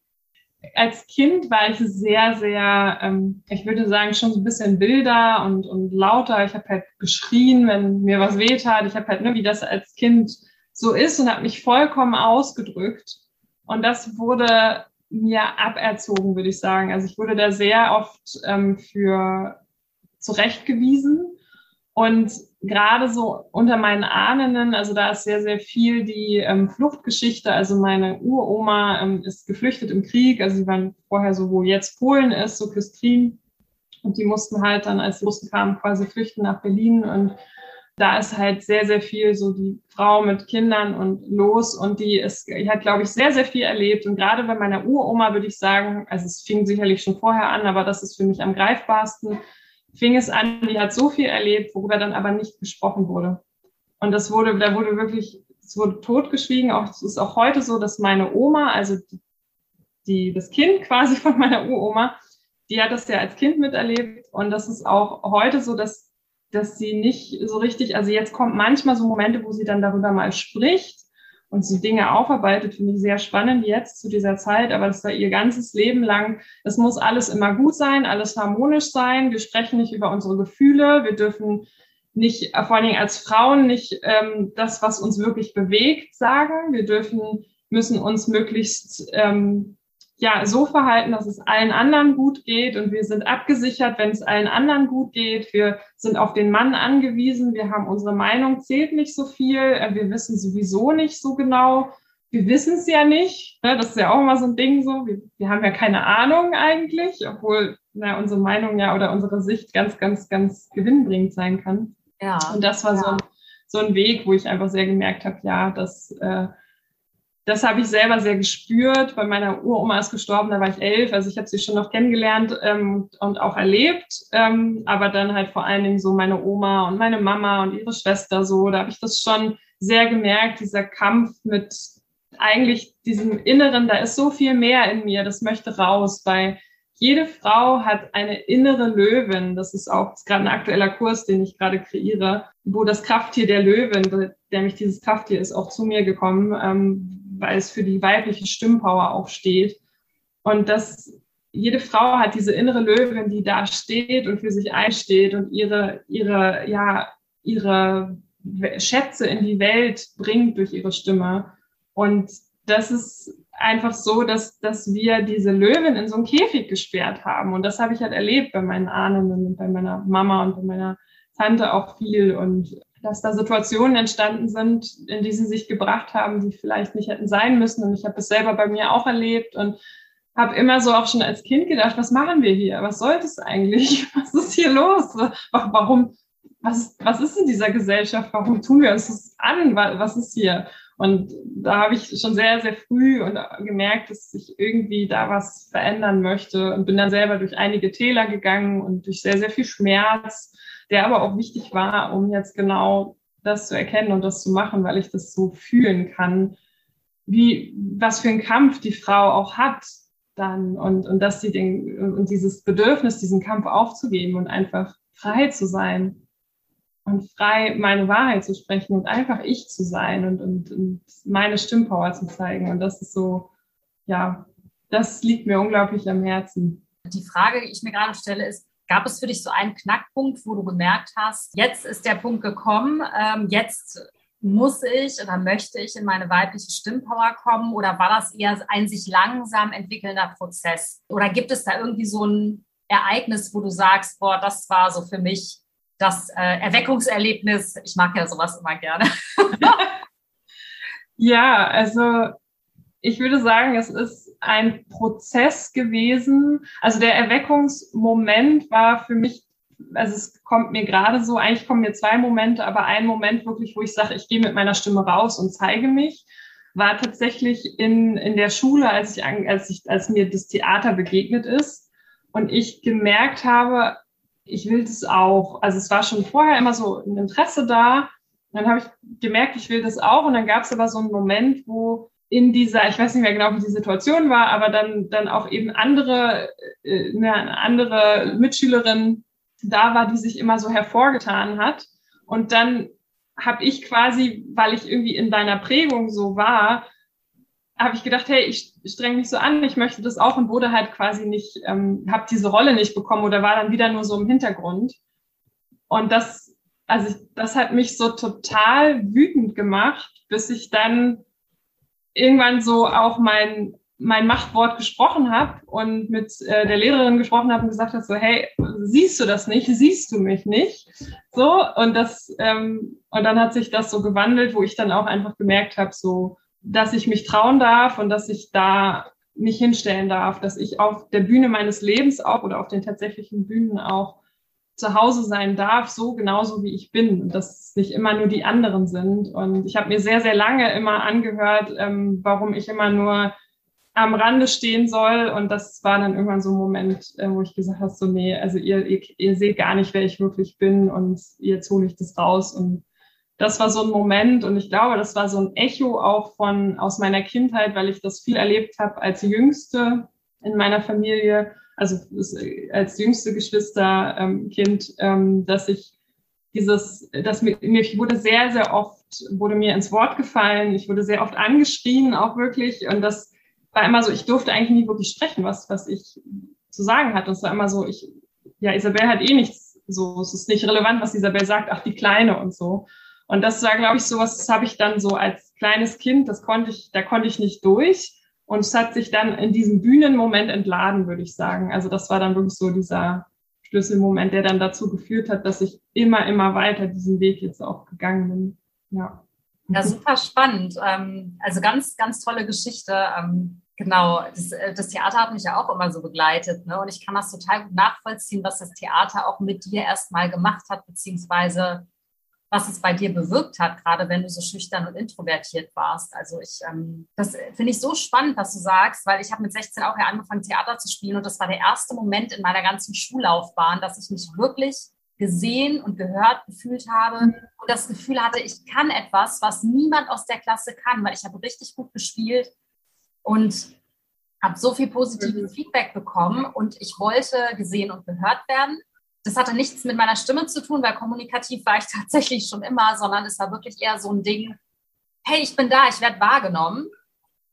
Als Kind war ich sehr, sehr, ähm, ich würde sagen, schon so ein bisschen wilder und, und lauter. Ich habe halt geschrien, wenn mir was wehtat. Ich habe halt, ne, wie das als Kind so ist und habe mich vollkommen ausgedrückt. Und das wurde mir aberzogen, würde ich sagen. Also ich wurde da sehr oft ähm, für zurechtgewiesen. Und gerade so unter meinen Ahnen, also da ist sehr, sehr viel die ähm, Fluchtgeschichte. Also meine Uroma ähm, ist geflüchtet im Krieg. Also sie waren vorher so, wo jetzt Polen ist, so Küstrin. Und die mussten halt dann, als die Russen kamen, quasi flüchten nach Berlin. Und da ist halt sehr, sehr viel so die Frau mit Kindern und los und die ist, die hat, glaube ich, sehr, sehr viel erlebt. Und gerade bei meiner Uroma würde ich sagen, also es fing sicherlich schon vorher an, aber das ist für mich am greifbarsten, fing es an, die hat so viel erlebt, worüber dann aber nicht gesprochen wurde. Und das wurde, da wurde wirklich, es wurde totgeschwiegen. Auch, es ist auch heute so, dass meine Oma, also die, das Kind quasi von meiner Uroma, die hat das ja als Kind miterlebt. Und das ist auch heute so, dass dass sie nicht so richtig, also jetzt kommt manchmal so Momente, wo sie dann darüber mal spricht und so Dinge aufarbeitet, finde ich sehr spannend jetzt zu dieser Zeit, aber das war ihr ganzes Leben lang, es muss alles immer gut sein, alles harmonisch sein, wir sprechen nicht über unsere Gefühle, wir dürfen nicht, vor allen Dingen als Frauen, nicht ähm, das, was uns wirklich bewegt, sagen, wir dürfen, müssen uns möglichst ähm, ja, so verhalten, dass es allen anderen gut geht und wir sind abgesichert, wenn es allen anderen gut geht. Wir sind auf den Mann angewiesen. Wir haben unsere Meinung zählt nicht so viel. Äh, wir wissen sowieso nicht so genau. Wir wissen es ja nicht. Ne? Das ist ja auch immer so ein Ding so. Wir, wir haben ja keine Ahnung eigentlich, obwohl na, unsere Meinung ja oder unsere Sicht ganz, ganz, ganz gewinnbringend sein kann. Ja. Und das war ja. so, ein, so ein Weg, wo ich einfach sehr gemerkt habe, ja, dass äh, das habe ich selber sehr gespürt. Bei meiner Uroma ist gestorben, da war ich elf. Also ich habe sie schon noch kennengelernt ähm, und auch erlebt. Ähm, aber dann halt vor allen Dingen so meine Oma und meine Mama und ihre Schwester so. Da habe ich das schon sehr gemerkt, dieser Kampf mit eigentlich diesem Inneren. Da ist so viel mehr in mir. Das möchte raus. Weil jede Frau hat eine innere Löwin. Das ist auch ist gerade ein aktueller Kurs, den ich gerade kreiere, wo das Krafttier der Löwin, der mich dieses Krafttier ist, auch zu mir gekommen. Ähm, weil es für die weibliche Stimmpower auch steht. Und das, jede Frau hat diese innere Löwin, die da steht und für sich einsteht und ihre, ihre, ja, ihre Schätze in die Welt bringt durch ihre Stimme. Und das ist einfach so, dass, dass wir diese Löwin in so einen Käfig gesperrt haben. Und das habe ich halt erlebt bei meinen Ahnen und bei meiner Mama und bei meiner Tante auch viel. Und dass da Situationen entstanden sind, in die sie sich gebracht haben, die vielleicht nicht hätten sein müssen. Und ich habe es selber bei mir auch erlebt und habe immer so auch schon als Kind gedacht, was machen wir hier? Was soll das eigentlich? Was ist hier los? Warum? Was, was ist in dieser Gesellschaft? Warum tun wir uns das an? Was ist hier? Und da habe ich schon sehr, sehr früh und gemerkt, dass ich irgendwie da was verändern möchte und bin dann selber durch einige Täler gegangen und durch sehr, sehr viel Schmerz der aber auch wichtig war, um jetzt genau das zu erkennen und das zu machen, weil ich das so fühlen kann, wie, was für ein Kampf die Frau auch hat dann und, und dass sie den, und dieses Bedürfnis, diesen Kampf aufzugeben und einfach frei zu sein. und frei meine Wahrheit zu sprechen und einfach ich zu sein und, und, und meine Stimmpower zu zeigen. Und das ist so, ja, das liegt mir unglaublich am Herzen. Die Frage, die ich mir gerade stelle, ist, gab es für dich so einen Knackpunkt, wo du gemerkt hast, jetzt ist der Punkt gekommen, ähm, jetzt muss ich oder möchte ich in meine weibliche Stimmpower kommen oder war das eher ein sich langsam entwickelnder Prozess? Oder gibt es da irgendwie so ein Ereignis, wo du sagst, boah, das war so für mich das äh, Erweckungserlebnis? Ich mag ja sowas immer gerne. ja, also ich würde sagen, es ist ein Prozess gewesen. Also der Erweckungsmoment war für mich, also es kommt mir gerade so, eigentlich kommen mir zwei Momente, aber ein Moment wirklich, wo ich sage, ich gehe mit meiner Stimme raus und zeige mich, war tatsächlich in, in der Schule, als ich, als ich, als mir das Theater begegnet ist und ich gemerkt habe, ich will das auch. Also es war schon vorher immer so ein Interesse da. Dann habe ich gemerkt, ich will das auch. Und dann gab es aber so einen Moment, wo in dieser, ich weiß nicht mehr genau, wie die Situation war, aber dann, dann auch eben andere, äh, eine andere Mitschülerin da war, die sich immer so hervorgetan hat. Und dann habe ich quasi, weil ich irgendwie in deiner Prägung so war, habe ich gedacht, hey, ich streng mich so an, ich möchte das auch und wurde halt quasi nicht, ähm, habe diese Rolle nicht bekommen oder war dann wieder nur so im Hintergrund. Und das, also ich, das hat mich so total wütend gemacht, bis ich dann irgendwann so auch mein, mein Machtwort gesprochen habe und mit äh, der Lehrerin gesprochen habe und gesagt habe, so, hey, siehst du das nicht? Siehst du mich nicht? So, und das, ähm, und dann hat sich das so gewandelt, wo ich dann auch einfach gemerkt habe, so, dass ich mich trauen darf und dass ich da mich hinstellen darf, dass ich auf der Bühne meines Lebens auch oder auf den tatsächlichen Bühnen auch zu Hause sein darf, so genauso wie ich bin. Dass es nicht immer nur die anderen sind. Und ich habe mir sehr, sehr lange immer angehört, ähm, warum ich immer nur am Rande stehen soll. Und das war dann irgendwann so ein Moment, äh, wo ich gesagt habe, so, nee, also ihr, ihr, ihr seht gar nicht, wer ich wirklich bin und jetzt hole ich das raus. Und das war so ein Moment und ich glaube, das war so ein Echo auch von aus meiner Kindheit, weil ich das viel erlebt habe als Jüngste in meiner Familie also als jüngste Geschwisterkind, ähm, dass ich dieses, dass mir, mir wurde sehr, sehr oft, wurde mir ins Wort gefallen, ich wurde sehr oft angeschrien, auch wirklich. Und das war immer so, ich durfte eigentlich nie wirklich sprechen, was, was ich zu sagen hatte. Und es war immer so, ich, ja, Isabel hat eh nichts, so, es ist nicht relevant, was Isabel sagt, ach, die Kleine und so. Und das war, glaube ich, so was, das habe ich dann so als kleines Kind, das konnte ich, da konnte ich nicht durch. Und es hat sich dann in diesem Bühnenmoment entladen, würde ich sagen. Also das war dann wirklich so dieser Schlüsselmoment, der dann dazu geführt hat, dass ich immer, immer weiter diesen Weg jetzt auch gegangen bin. Ja. Ja, super spannend. Ähm, also ganz, ganz tolle Geschichte. Ähm, genau, das, äh, das, Theater hat mich ja auch immer so begleitet. Ne? Und ich kann das total gut nachvollziehen, was das Theater auch mit dir erstmal gemacht hat, beziehungsweise was es bei dir bewirkt hat, gerade wenn du so schüchtern und introvertiert warst. Also ich, ähm, das finde ich so spannend, was du sagst, weil ich habe mit 16 auch ja angefangen, Theater zu spielen und das war der erste Moment in meiner ganzen Schullaufbahn, dass ich mich wirklich gesehen und gehört gefühlt habe und das Gefühl hatte, ich kann etwas, was niemand aus der Klasse kann, weil ich habe richtig gut gespielt und habe so viel positives mhm. Feedback bekommen und ich wollte gesehen und gehört werden das hatte nichts mit meiner Stimme zu tun, weil kommunikativ war ich tatsächlich schon immer, sondern es war wirklich eher so ein Ding, hey, ich bin da, ich werde wahrgenommen.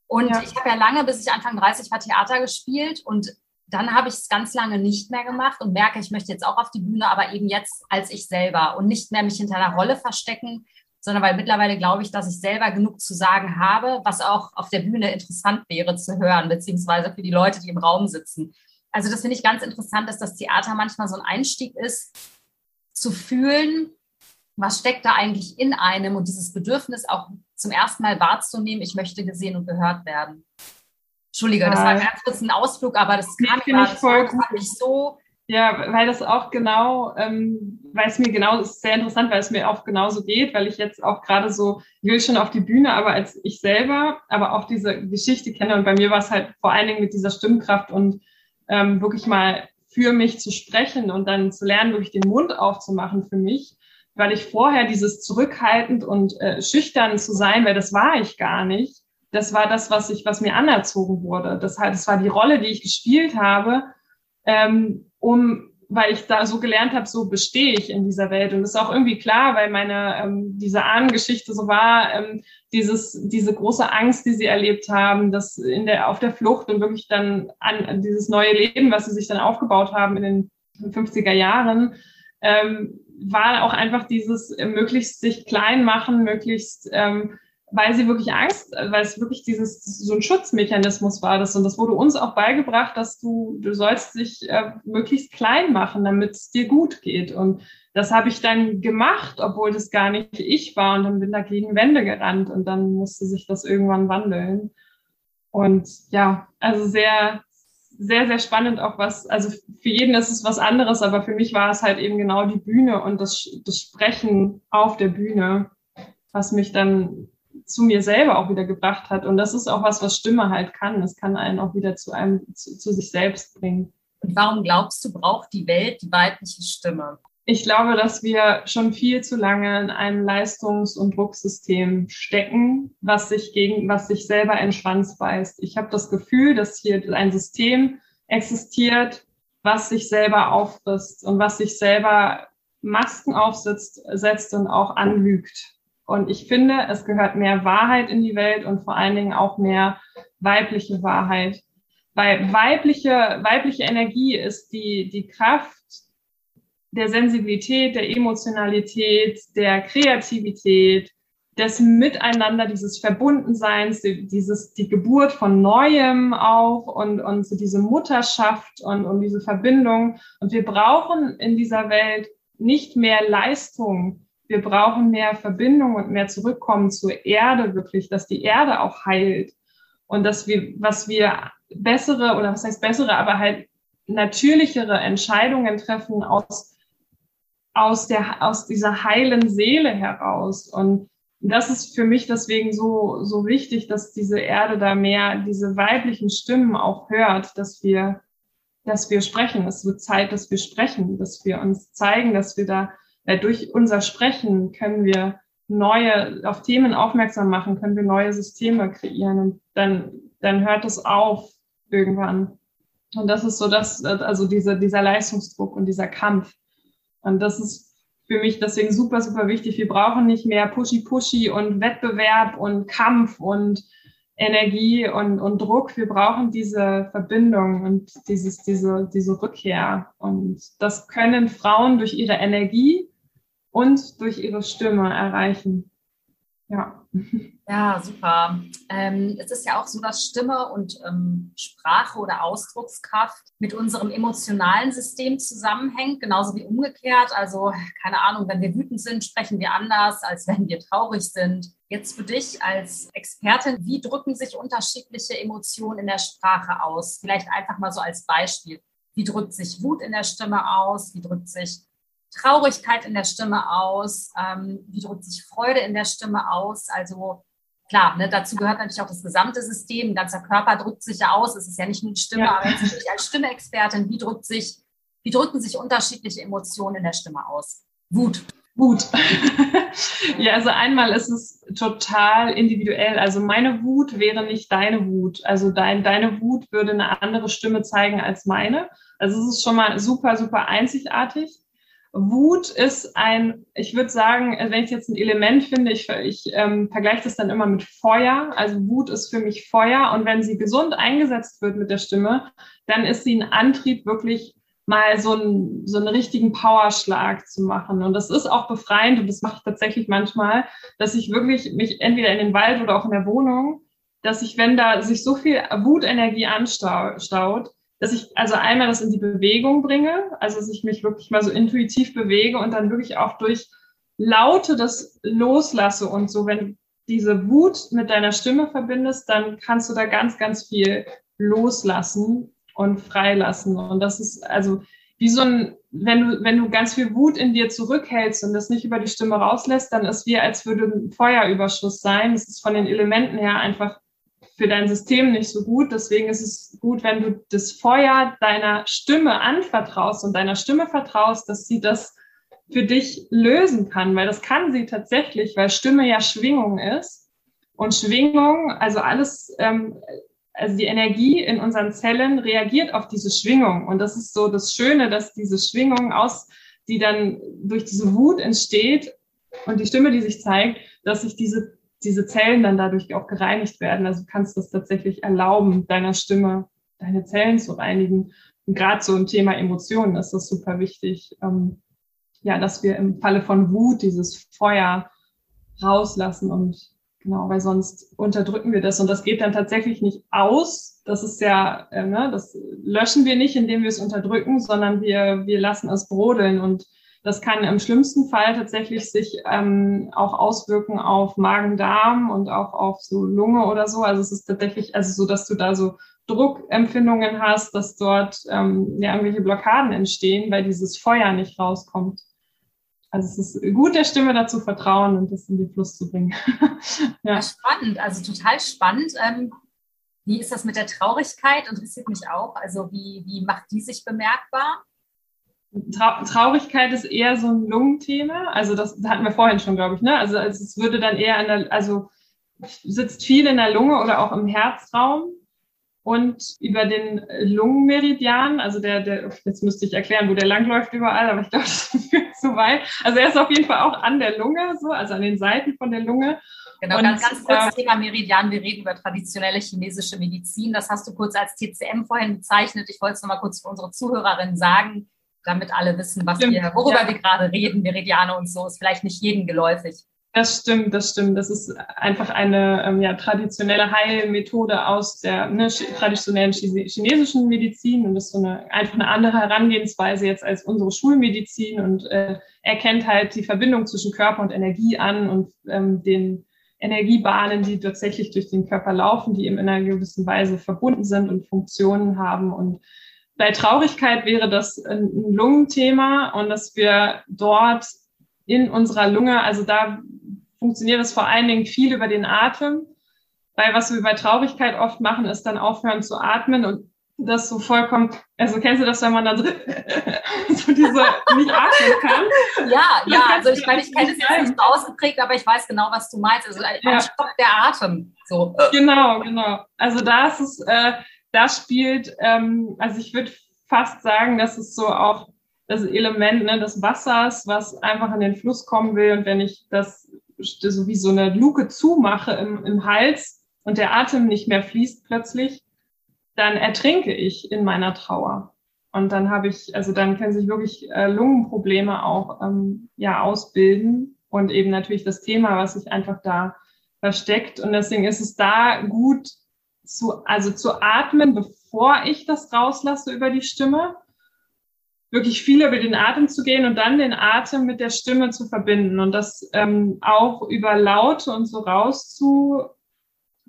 Und ja. ich habe ja lange, bis ich Anfang 30 war, Theater gespielt und dann habe ich es ganz lange nicht mehr gemacht und merke, ich möchte jetzt auch auf die Bühne, aber eben jetzt als ich selber und nicht mehr mich hinter einer Rolle verstecken, sondern weil mittlerweile glaube ich, dass ich selber genug zu sagen habe, was auch auf der Bühne interessant wäre zu hören, beziehungsweise für die Leute, die im Raum sitzen. Also das finde ich ganz interessant, dass das Theater manchmal so ein Einstieg ist, zu fühlen, was steckt da eigentlich in einem und dieses Bedürfnis auch zum ersten Mal wahrzunehmen, ich möchte gesehen und gehört werden. Entschuldige, ja. das war ganz kurz ein Ausflug, aber das kam mir voll gut. mich so. Ja, weil das auch genau, ähm, weil es mir genau, ist sehr interessant, weil es mir auch genauso geht, weil ich jetzt auch gerade so, ich will schon auf die Bühne, aber als ich selber, aber auch diese Geschichte kenne und bei mir war es halt vor allen Dingen mit dieser Stimmkraft und ähm, wirklich mal für mich zu sprechen und dann zu lernen, wirklich den Mund aufzumachen für mich, weil ich vorher dieses zurückhaltend und äh, schüchtern zu sein, weil das war ich gar nicht. Das war das, was ich, was mir anerzogen wurde. Das, das war die Rolle, die ich gespielt habe, ähm, um weil ich da so gelernt habe, so bestehe ich in dieser Welt. Und das ist auch irgendwie klar, weil meine ähm, diese Ahnengeschichte so war, ähm, dieses diese große Angst, die sie erlebt haben, das in der auf der Flucht und wirklich dann an, an dieses neue Leben, was sie sich dann aufgebaut haben in den 50er Jahren, ähm, war auch einfach dieses äh, möglichst sich klein machen, möglichst ähm, weil sie wirklich Angst, weil es wirklich dieses so ein Schutzmechanismus war das und das wurde uns auch beigebracht, dass du du sollst dich äh, möglichst klein machen, damit es dir gut geht. Und das habe ich dann gemacht, obwohl das gar nicht ich war und dann bin da gegen Wände gerannt und dann musste sich das irgendwann wandeln. Und ja, also sehr sehr sehr spannend auch was, also für jeden ist es was anderes, aber für mich war es halt eben genau die Bühne und das das Sprechen auf der Bühne, was mich dann zu mir selber auch wieder gebracht hat. Und das ist auch was, was Stimme halt kann. Es kann einen auch wieder zu einem, zu, zu sich selbst bringen. Und warum glaubst du, braucht die Welt die weibliche Stimme? Ich glaube, dass wir schon viel zu lange in einem Leistungs- und Drucksystem stecken, was sich gegen, was sich selber in Schwanz beißt. Ich habe das Gefühl, dass hier ein System existiert, was sich selber auffrisst und was sich selber Masken aufsetzt setzt und auch anlügt. Und ich finde, es gehört mehr Wahrheit in die Welt und vor allen Dingen auch mehr weibliche Wahrheit. Weil weibliche, weibliche Energie ist die, die Kraft der Sensibilität, der Emotionalität, der Kreativität, des Miteinander, dieses Verbundenseins, dieses, die Geburt von Neuem auch und, und so diese Mutterschaft und, und diese Verbindung. Und wir brauchen in dieser Welt nicht mehr Leistung, wir brauchen mehr Verbindung und mehr Zurückkommen zur Erde wirklich, dass die Erde auch heilt und dass wir, was wir bessere oder was heißt bessere, aber halt natürlichere Entscheidungen treffen aus, aus der, aus dieser heilen Seele heraus. Und das ist für mich deswegen so, so wichtig, dass diese Erde da mehr diese weiblichen Stimmen auch hört, dass wir, dass wir sprechen. Es wird Zeit, dass wir sprechen, dass wir uns zeigen, dass wir da äh, durch unser Sprechen können wir neue, auf Themen aufmerksam machen, können wir neue Systeme kreieren und dann, dann hört es auf irgendwann. Und das ist so das, also diese, dieser Leistungsdruck und dieser Kampf. Und das ist für mich deswegen super, super wichtig. Wir brauchen nicht mehr Pushy-Pushy und Wettbewerb und Kampf und Energie und, und Druck. Wir brauchen diese Verbindung und dieses, diese, diese Rückkehr. Und das können Frauen durch ihre Energie und durch ihre Stimme erreichen. Ja. Ja, super. Ähm, es ist ja auch so, dass Stimme und ähm, Sprache oder Ausdruckskraft mit unserem emotionalen System zusammenhängt, genauso wie umgekehrt. Also, keine Ahnung, wenn wir wütend sind, sprechen wir anders, als wenn wir traurig sind. Jetzt für dich als Expertin, wie drücken sich unterschiedliche Emotionen in der Sprache aus? Vielleicht einfach mal so als Beispiel. Wie drückt sich Wut in der Stimme aus? Wie drückt sich Traurigkeit in der Stimme aus? Ähm, wie drückt sich Freude in der Stimme aus? Also klar, ne, dazu gehört natürlich auch das gesamte System. Ein ganzer Körper drückt sich ja aus. Es ist ja nicht nur die Stimme, ja. aber jetzt natürlich als Stimmexpertin, wie drückt sich, wie drücken sich unterschiedliche Emotionen in der Stimme aus? Wut. Wut. ja, also einmal ist es total individuell. Also meine Wut wäre nicht deine Wut. Also dein, deine Wut würde eine andere Stimme zeigen als meine. Also es ist schon mal super, super einzigartig. Wut ist ein, ich würde sagen, wenn ich jetzt ein Element finde, ich, ich ähm, vergleiche das dann immer mit Feuer. Also Wut ist für mich Feuer und wenn sie gesund eingesetzt wird mit der Stimme, dann ist sie ein Antrieb, wirklich mal so, ein, so einen richtigen Powerschlag zu machen. Und das ist auch befreiend und das mache ich tatsächlich manchmal, dass ich wirklich mich entweder in den Wald oder auch in der Wohnung, dass ich, wenn da sich so viel Wutenergie anstaut, dass ich also einmal das in die Bewegung bringe, also dass ich mich wirklich mal so intuitiv bewege und dann wirklich auch durch Laute das loslasse und so, wenn diese Wut mit deiner Stimme verbindest, dann kannst du da ganz, ganz viel loslassen und freilassen. Und das ist also wie so ein, wenn du, wenn du ganz viel Wut in dir zurückhältst und das nicht über die Stimme rauslässt, dann ist wie, als würde ein Feuerüberschuss sein. Das ist von den Elementen her einfach für dein System nicht so gut. Deswegen ist es gut, wenn du das Feuer deiner Stimme anvertraust und deiner Stimme vertraust, dass sie das für dich lösen kann, weil das kann sie tatsächlich, weil Stimme ja Schwingung ist. Und Schwingung, also alles, ähm, also die Energie in unseren Zellen reagiert auf diese Schwingung. Und das ist so das Schöne, dass diese Schwingung aus, die dann durch diese Wut entsteht und die Stimme, die sich zeigt, dass sich diese, diese Zellen dann dadurch auch gereinigt werden. Also du kannst das tatsächlich erlauben, deiner Stimme, deine Zellen zu reinigen. Und gerade so im Thema Emotionen ist das super wichtig, ähm, ja, dass wir im Falle von Wut dieses Feuer rauslassen und Genau, weil sonst unterdrücken wir das und das geht dann tatsächlich nicht aus. Das ist ja, äh, ne, das löschen wir nicht, indem wir es unterdrücken, sondern wir, wir lassen es brodeln und das kann im schlimmsten Fall tatsächlich sich ähm, auch auswirken auf Magen-Darm und auch auf so Lunge oder so. Also es ist tatsächlich, also so, dass du da so Druckempfindungen hast, dass dort ähm, ja irgendwelche Blockaden entstehen, weil dieses Feuer nicht rauskommt. Also es ist gut, der Stimme dazu vertrauen und das in den Fluss zu bringen. ja. ja. spannend, also total spannend. Ähm, wie ist das mit der Traurigkeit? Interessiert mich auch. Also wie, wie macht die sich bemerkbar? Trau Traurigkeit ist eher so ein Lungenthema. Also das hatten wir vorhin schon, glaube ich. Ne? Also es würde dann eher in der, also sitzt viel in der Lunge oder auch im Herzraum und über den Lungenmeridian, also der, der, jetzt müsste ich erklären, wo der langläuft überall, aber ich glaube, das führt zu weit. Also er ist auf jeden Fall auch an der Lunge, so, also an den Seiten von der Lunge. Genau, und, ganz, ganz kurz äh, Thema Meridian. Wir reden über traditionelle chinesische Medizin. Das hast du kurz als TCM vorhin bezeichnet. Ich wollte es nochmal kurz für unsere Zuhörerinnen sagen, damit alle wissen, was wir, worüber ja. wir gerade reden. Meridiane und so ist vielleicht nicht jedem geläufig. Das stimmt, das stimmt. Das ist einfach eine ähm, ja, traditionelle Heilmethode aus der ne, traditionellen chinesischen Medizin und das ist so eine, einfach eine andere Herangehensweise jetzt als unsere Schulmedizin und äh, erkennt halt die Verbindung zwischen Körper und Energie an und ähm, den Energiebahnen, die tatsächlich durch den Körper laufen, die in einer gewissen Weise verbunden sind und Funktionen haben. Und bei Traurigkeit wäre das ein Lungenthema und dass wir dort in unserer Lunge, also da funktioniert es vor allen Dingen viel über den Atem, weil was wir bei Traurigkeit oft machen, ist dann aufhören zu atmen und das so vollkommen, also kennst du das, wenn man dann so, diese nicht atmen kann? Ja, ja, also ich meine, ich kenne es jetzt nicht so ausgeprägt, aber ich weiß genau, was du meinst. Also ein ja. Stopp der Atem. So. Genau, genau. Also da ist es, äh, da spielt, ähm, also ich würde fast sagen, dass es so auch das Element ne, des Wassers, was einfach in den Fluss kommen will. Und wenn ich das so wie so eine Luke zumache im, im Hals und der Atem nicht mehr fließt plötzlich, dann ertrinke ich in meiner Trauer. Und dann habe ich, also dann können sich wirklich äh, Lungenprobleme auch ähm, ja ausbilden und eben natürlich das Thema, was sich einfach da versteckt. Und deswegen ist es da gut zu, also zu atmen, bevor ich das rauslasse über die Stimme wirklich viel über den Atem zu gehen und dann den Atem mit der Stimme zu verbinden und das ähm, auch über Laute und so raus zu,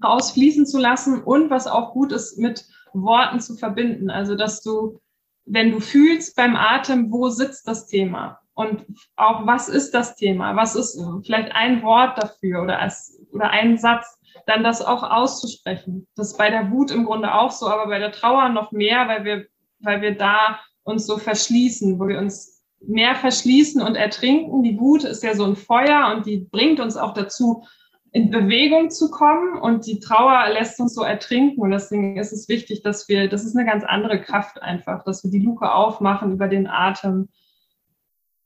rausfließen zu lassen und was auch gut ist, mit Worten zu verbinden. Also, dass du, wenn du fühlst beim Atem, wo sitzt das Thema? Und auch, was ist das Thema? Was ist vielleicht ein Wort dafür oder, als, oder ein Satz? Dann das auch auszusprechen. Das ist bei der Wut im Grunde auch so, aber bei der Trauer noch mehr, weil wir, weil wir da uns so verschließen, wo wir uns mehr verschließen und ertrinken. Die Wut ist ja so ein Feuer und die bringt uns auch dazu, in Bewegung zu kommen und die Trauer lässt uns so ertrinken und deswegen ist es wichtig, dass wir, das ist eine ganz andere Kraft einfach, dass wir die Luke aufmachen über den Atem,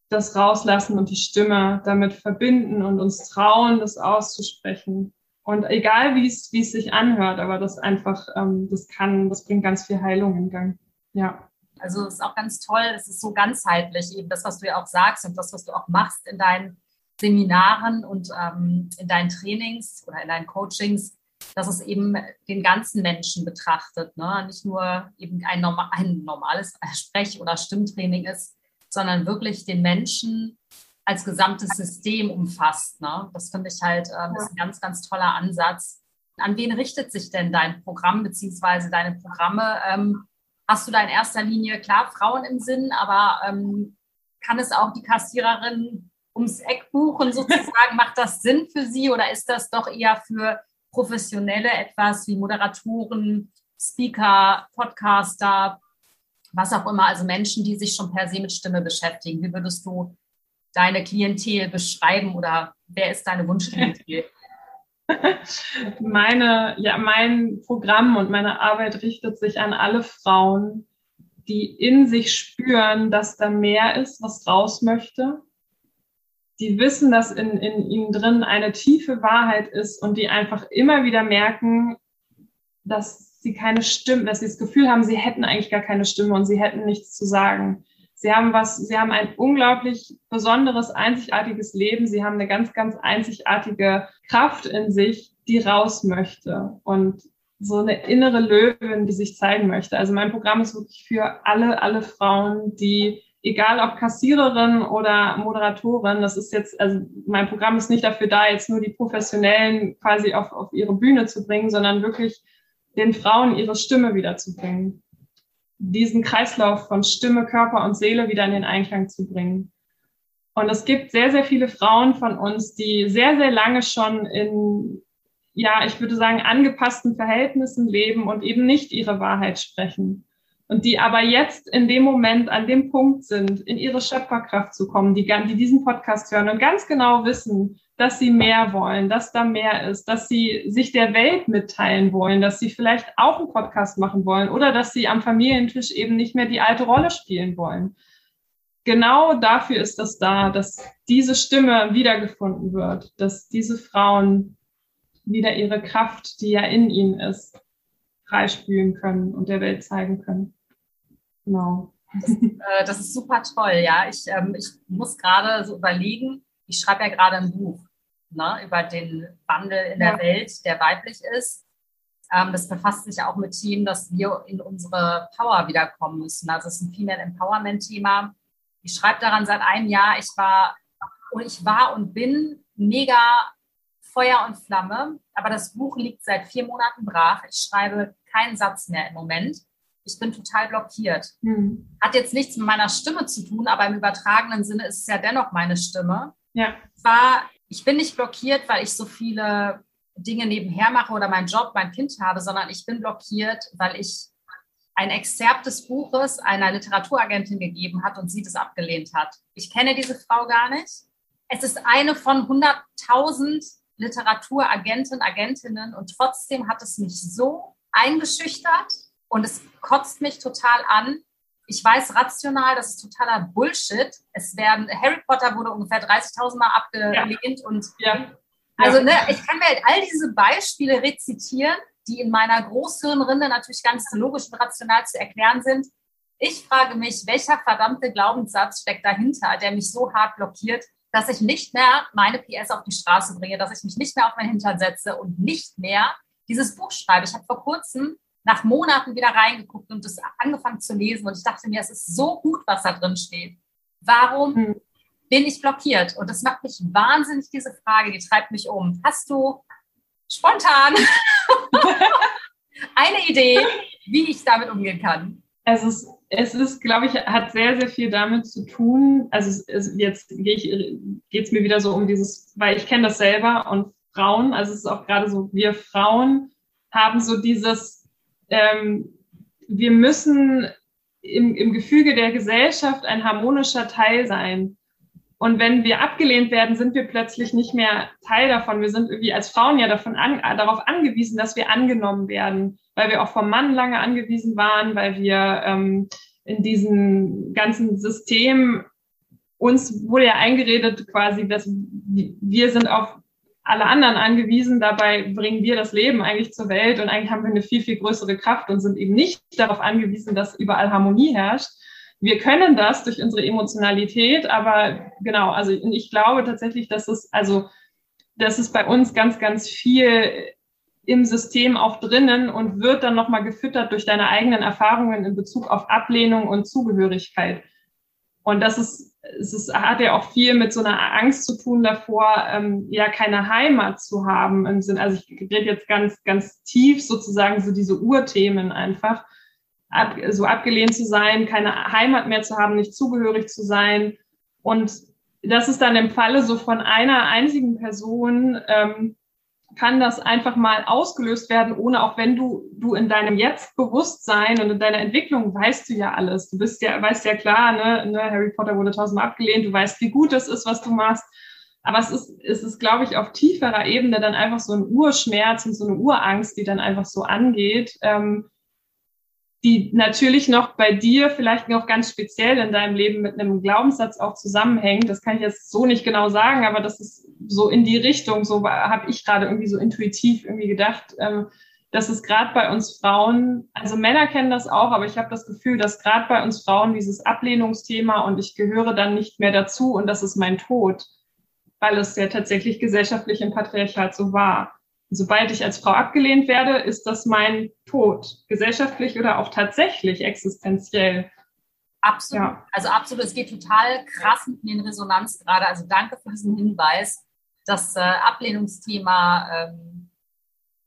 das rauslassen und die Stimme damit verbinden und uns trauen, das auszusprechen. Und egal wie es, sich anhört, aber das einfach, ähm, das kann, das bringt ganz viel Heilung in Gang. Ja. Also es ist auch ganz toll, es ist so ganzheitlich, eben das, was du ja auch sagst und das, was du auch machst in deinen Seminaren und ähm, in deinen Trainings oder in deinen Coachings, dass es eben den ganzen Menschen betrachtet, ne? nicht nur eben ein, normal, ein normales Sprech- oder Stimmtraining ist, sondern wirklich den Menschen als gesamtes System umfasst. Ne? Das finde ich halt ähm, ist ein ganz, ganz toller Ansatz. An wen richtet sich denn dein Programm beziehungsweise deine Programme? Ähm, hast du da in erster Linie klar Frauen im Sinn, aber ähm, kann es auch die Kassiererin ums Eck buchen sozusagen? Macht das Sinn für sie oder ist das doch eher für Professionelle etwas wie Moderatoren, Speaker, Podcaster, was auch immer, also Menschen, die sich schon per se mit Stimme beschäftigen? Wie würdest du deine Klientel beschreiben oder wer ist deine Wunschklientel? meine, ja, mein Programm und meine Arbeit richtet sich an alle Frauen, die in sich spüren, dass da mehr ist, was raus möchte. Die wissen, dass in, in ihnen drin eine tiefe Wahrheit ist und die einfach immer wieder merken, dass sie keine Stimme, dass sie das Gefühl haben, sie hätten eigentlich gar keine Stimme und sie hätten nichts zu sagen. Sie haben was, sie haben ein unglaublich besonderes, einzigartiges Leben. Sie haben eine ganz, ganz einzigartige Kraft in sich, die raus möchte und so eine innere Löwin, die sich zeigen möchte. Also mein Programm ist wirklich für alle, alle Frauen, die egal ob Kassiererin oder Moderatorin, das ist jetzt, also mein Programm ist nicht dafür da, jetzt nur die Professionellen quasi auf, auf ihre Bühne zu bringen, sondern wirklich den Frauen ihre Stimme wiederzubringen diesen Kreislauf von Stimme, Körper und Seele wieder in den Einklang zu bringen. Und es gibt sehr, sehr viele Frauen von uns, die sehr, sehr lange schon in, ja, ich würde sagen, angepassten Verhältnissen leben und eben nicht ihre Wahrheit sprechen. Und die aber jetzt in dem Moment an dem Punkt sind, in ihre Schöpferkraft zu kommen, die, die diesen Podcast hören und ganz genau wissen, dass sie mehr wollen, dass da mehr ist, dass sie sich der Welt mitteilen wollen, dass sie vielleicht auch einen Podcast machen wollen oder dass sie am Familientisch eben nicht mehr die alte Rolle spielen wollen. Genau dafür ist das da, dass diese Stimme wiedergefunden wird, dass diese Frauen wieder ihre Kraft, die ja in ihnen ist, freispülen können und der Welt zeigen können. Genau. Das, äh, das ist super toll, ja. Ich, ähm, ich muss gerade so überlegen, ich schreibe ja gerade ein Buch ne, über den Wandel in der Welt, der weiblich ist. Ähm, das befasst sich auch mit Themen, dass wir in unsere Power wiederkommen müssen. Also es ist ein Female Empowerment Thema. Ich schreibe daran seit einem Jahr. Ich war und ich war und bin mega Feuer und Flamme. Aber das Buch liegt seit vier Monaten brach. Ich schreibe keinen Satz mehr im Moment. Ich bin total blockiert. Hm. Hat jetzt nichts mit meiner Stimme zu tun, aber im übertragenen Sinne ist es ja dennoch meine Stimme. Ja. Zwar, ich bin nicht blockiert, weil ich so viele Dinge nebenher mache oder meinen Job, mein Kind habe, sondern ich bin blockiert, weil ich ein Exzerpt des Buches einer Literaturagentin gegeben hat und sie das abgelehnt hat. Ich kenne diese Frau gar nicht. Es ist eine von 100.000 Literaturagenten, Agentinnen und trotzdem hat es mich so eingeschüchtert und es kotzt mich total an, ich weiß rational, das ist totaler Bullshit. Es werden, Harry Potter wurde ungefähr 30.000 Mal abgelehnt ja. und ja. also ne, ich kann mir halt all diese Beispiele rezitieren, die in meiner Großhirnrinde natürlich ganz logisch und rational zu erklären sind. Ich frage mich, welcher verdammte Glaubenssatz steckt dahinter, der mich so hart blockiert, dass ich nicht mehr meine PS auf die Straße bringe, dass ich mich nicht mehr auf meinen Hintern setze und nicht mehr dieses Buch schreibe. Ich habe vor kurzem nach Monaten wieder reingeguckt und das angefangen zu lesen und ich dachte mir, es ist so gut, was da drin steht. Warum hm. bin ich blockiert? Und das macht mich wahnsinnig, diese Frage, die treibt mich um. Hast du spontan eine Idee, wie ich damit umgehen kann? Es ist, es ist, glaube ich, hat sehr, sehr viel damit zu tun. Also es, es, jetzt geht es mir wieder so um dieses, weil ich kenne das selber und Frauen, also es ist auch gerade so, wir Frauen haben so dieses ähm, wir müssen im, im Gefüge der Gesellschaft ein harmonischer Teil sein. Und wenn wir abgelehnt werden, sind wir plötzlich nicht mehr Teil davon. Wir sind irgendwie als Frauen ja davon an, darauf angewiesen, dass wir angenommen werden, weil wir auch vom Mann lange angewiesen waren, weil wir ähm, in diesem ganzen System uns wurde ja eingeredet quasi, dass wir sind auf alle anderen angewiesen. Dabei bringen wir das Leben eigentlich zur Welt und eigentlich haben wir eine viel, viel größere Kraft und sind eben nicht darauf angewiesen, dass überall Harmonie herrscht. Wir können das durch unsere Emotionalität, aber genau, also ich glaube tatsächlich, dass es, also, das ist bei uns ganz, ganz viel im System auch drinnen und wird dann nochmal gefüttert durch deine eigenen Erfahrungen in Bezug auf Ablehnung und Zugehörigkeit. Und das ist es ist, hat ja auch viel mit so einer Angst zu tun davor, ähm, ja keine Heimat zu haben im Sinn. Also ich rede jetzt ganz, ganz tief sozusagen so diese Urthemen einfach, ab, so abgelehnt zu sein, keine Heimat mehr zu haben, nicht zugehörig zu sein. Und das ist dann im Falle so von einer einzigen Person ähm, kann das einfach mal ausgelöst werden, ohne auch wenn du, du in deinem Jetzt-Bewusstsein und in deiner Entwicklung weißt du ja alles. Du bist ja, weißt ja klar, ne, ne, Harry Potter wurde tausendmal abgelehnt, du weißt, wie gut es ist, was du machst. Aber es ist, es ist, glaube ich, auf tieferer Ebene dann einfach so ein Urschmerz und so eine Urangst, die dann einfach so angeht, ähm, die natürlich noch bei dir vielleicht noch ganz speziell in deinem Leben mit einem Glaubenssatz auch zusammenhängt. Das kann ich jetzt so nicht genau sagen, aber das ist so in die Richtung, so habe ich gerade irgendwie so intuitiv irgendwie gedacht, ähm, dass es gerade bei uns Frauen, also Männer kennen das auch, aber ich habe das Gefühl, dass gerade bei uns Frauen dieses Ablehnungsthema und ich gehöre dann nicht mehr dazu und das ist mein Tod, weil es ja tatsächlich gesellschaftlich im Patriarchat so war. Sobald ich als Frau abgelehnt werde, ist das mein Tod, gesellschaftlich oder auch tatsächlich existenziell. Absolut. Ja. Also absolut. Es geht total krass mit mir in Resonanz gerade. Also danke für diesen Hinweis. Das äh, Ablehnungsthema, ähm,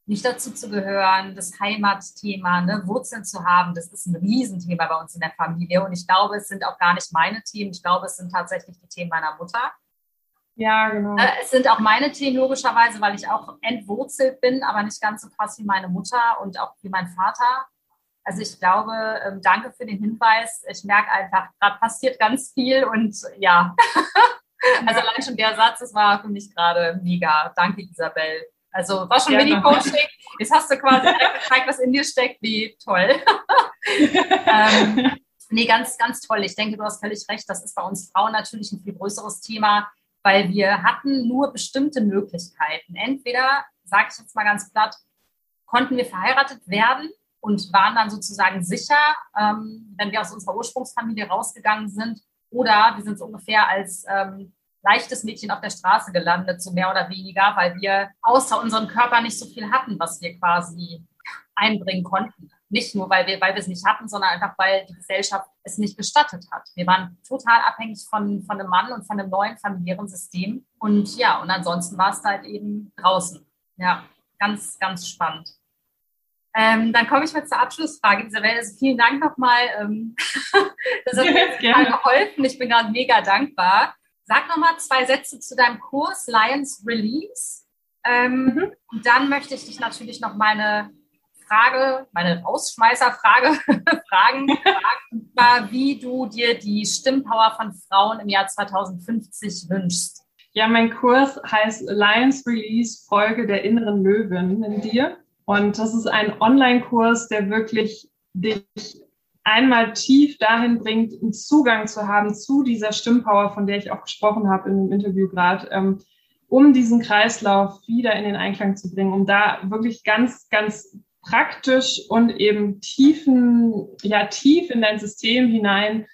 nicht dazu zu gehören, das Heimatthema, ne, Wurzeln zu haben, das ist ein Riesenthema bei uns in der Familie. Und ich glaube, es sind auch gar nicht meine Themen. Ich glaube, es sind tatsächlich die Themen meiner Mutter. Ja, genau. Äh, es sind auch meine Themen logischerweise, weil ich auch entwurzelt bin, aber nicht ganz so krass wie meine Mutter und auch wie mein Vater. Also ich glaube, ähm, danke für den Hinweis. Ich merke einfach, gerade passiert ganz viel und ja. also allein schon der Satz, das war für mich gerade mega. Danke, Isabel. Also war schon ja, Mini-Coaching. Jetzt hast du quasi gezeigt, was in dir steckt. Wie toll. ähm, nee, ganz, ganz toll. Ich denke, du hast völlig recht. Das ist bei uns Frauen natürlich ein viel größeres Thema, weil wir hatten nur bestimmte Möglichkeiten. Entweder, sage ich jetzt mal ganz platt, konnten wir verheiratet werden und waren dann sozusagen sicher, ähm, wenn wir aus unserer Ursprungsfamilie rausgegangen sind. Oder wir sind so ungefähr als ähm, leichtes Mädchen auf der Straße gelandet, so mehr oder weniger, weil wir außer unserem Körper nicht so viel hatten, was wir quasi einbringen konnten. Nicht nur, weil wir, weil wir es nicht hatten, sondern einfach, weil die Gesellschaft es nicht gestattet hat. Wir waren total abhängig von, von einem Mann und von einem neuen familiären System. Und ja, und ansonsten war es halt eben draußen. Ja, ganz, ganz spannend. Ähm, dann komme ich mal zur Abschlussfrage, Isabel. Also vielen Dank nochmal. Ähm, das hat mir geholfen. Ich bin gerade mega dankbar. Sag nochmal zwei Sätze zu deinem Kurs Lions Release. Ähm, mhm. Und dann möchte ich dich natürlich noch meine Frage, meine Rausschmeißerfrage fragen, fragen, wie du dir die Stimmpower von Frauen im Jahr 2050 wünschst. Ja, mein Kurs heißt Lions Release Folge der inneren Löwin in dir. Und das ist ein Online-Kurs, der wirklich dich einmal tief dahin bringt, einen Zugang zu haben zu dieser Stimmpower, von der ich auch gesprochen habe in dem Interview gerade, ähm, um diesen Kreislauf wieder in den Einklang zu bringen, um da wirklich ganz, ganz praktisch und eben tiefen, ja, tief in dein System hinein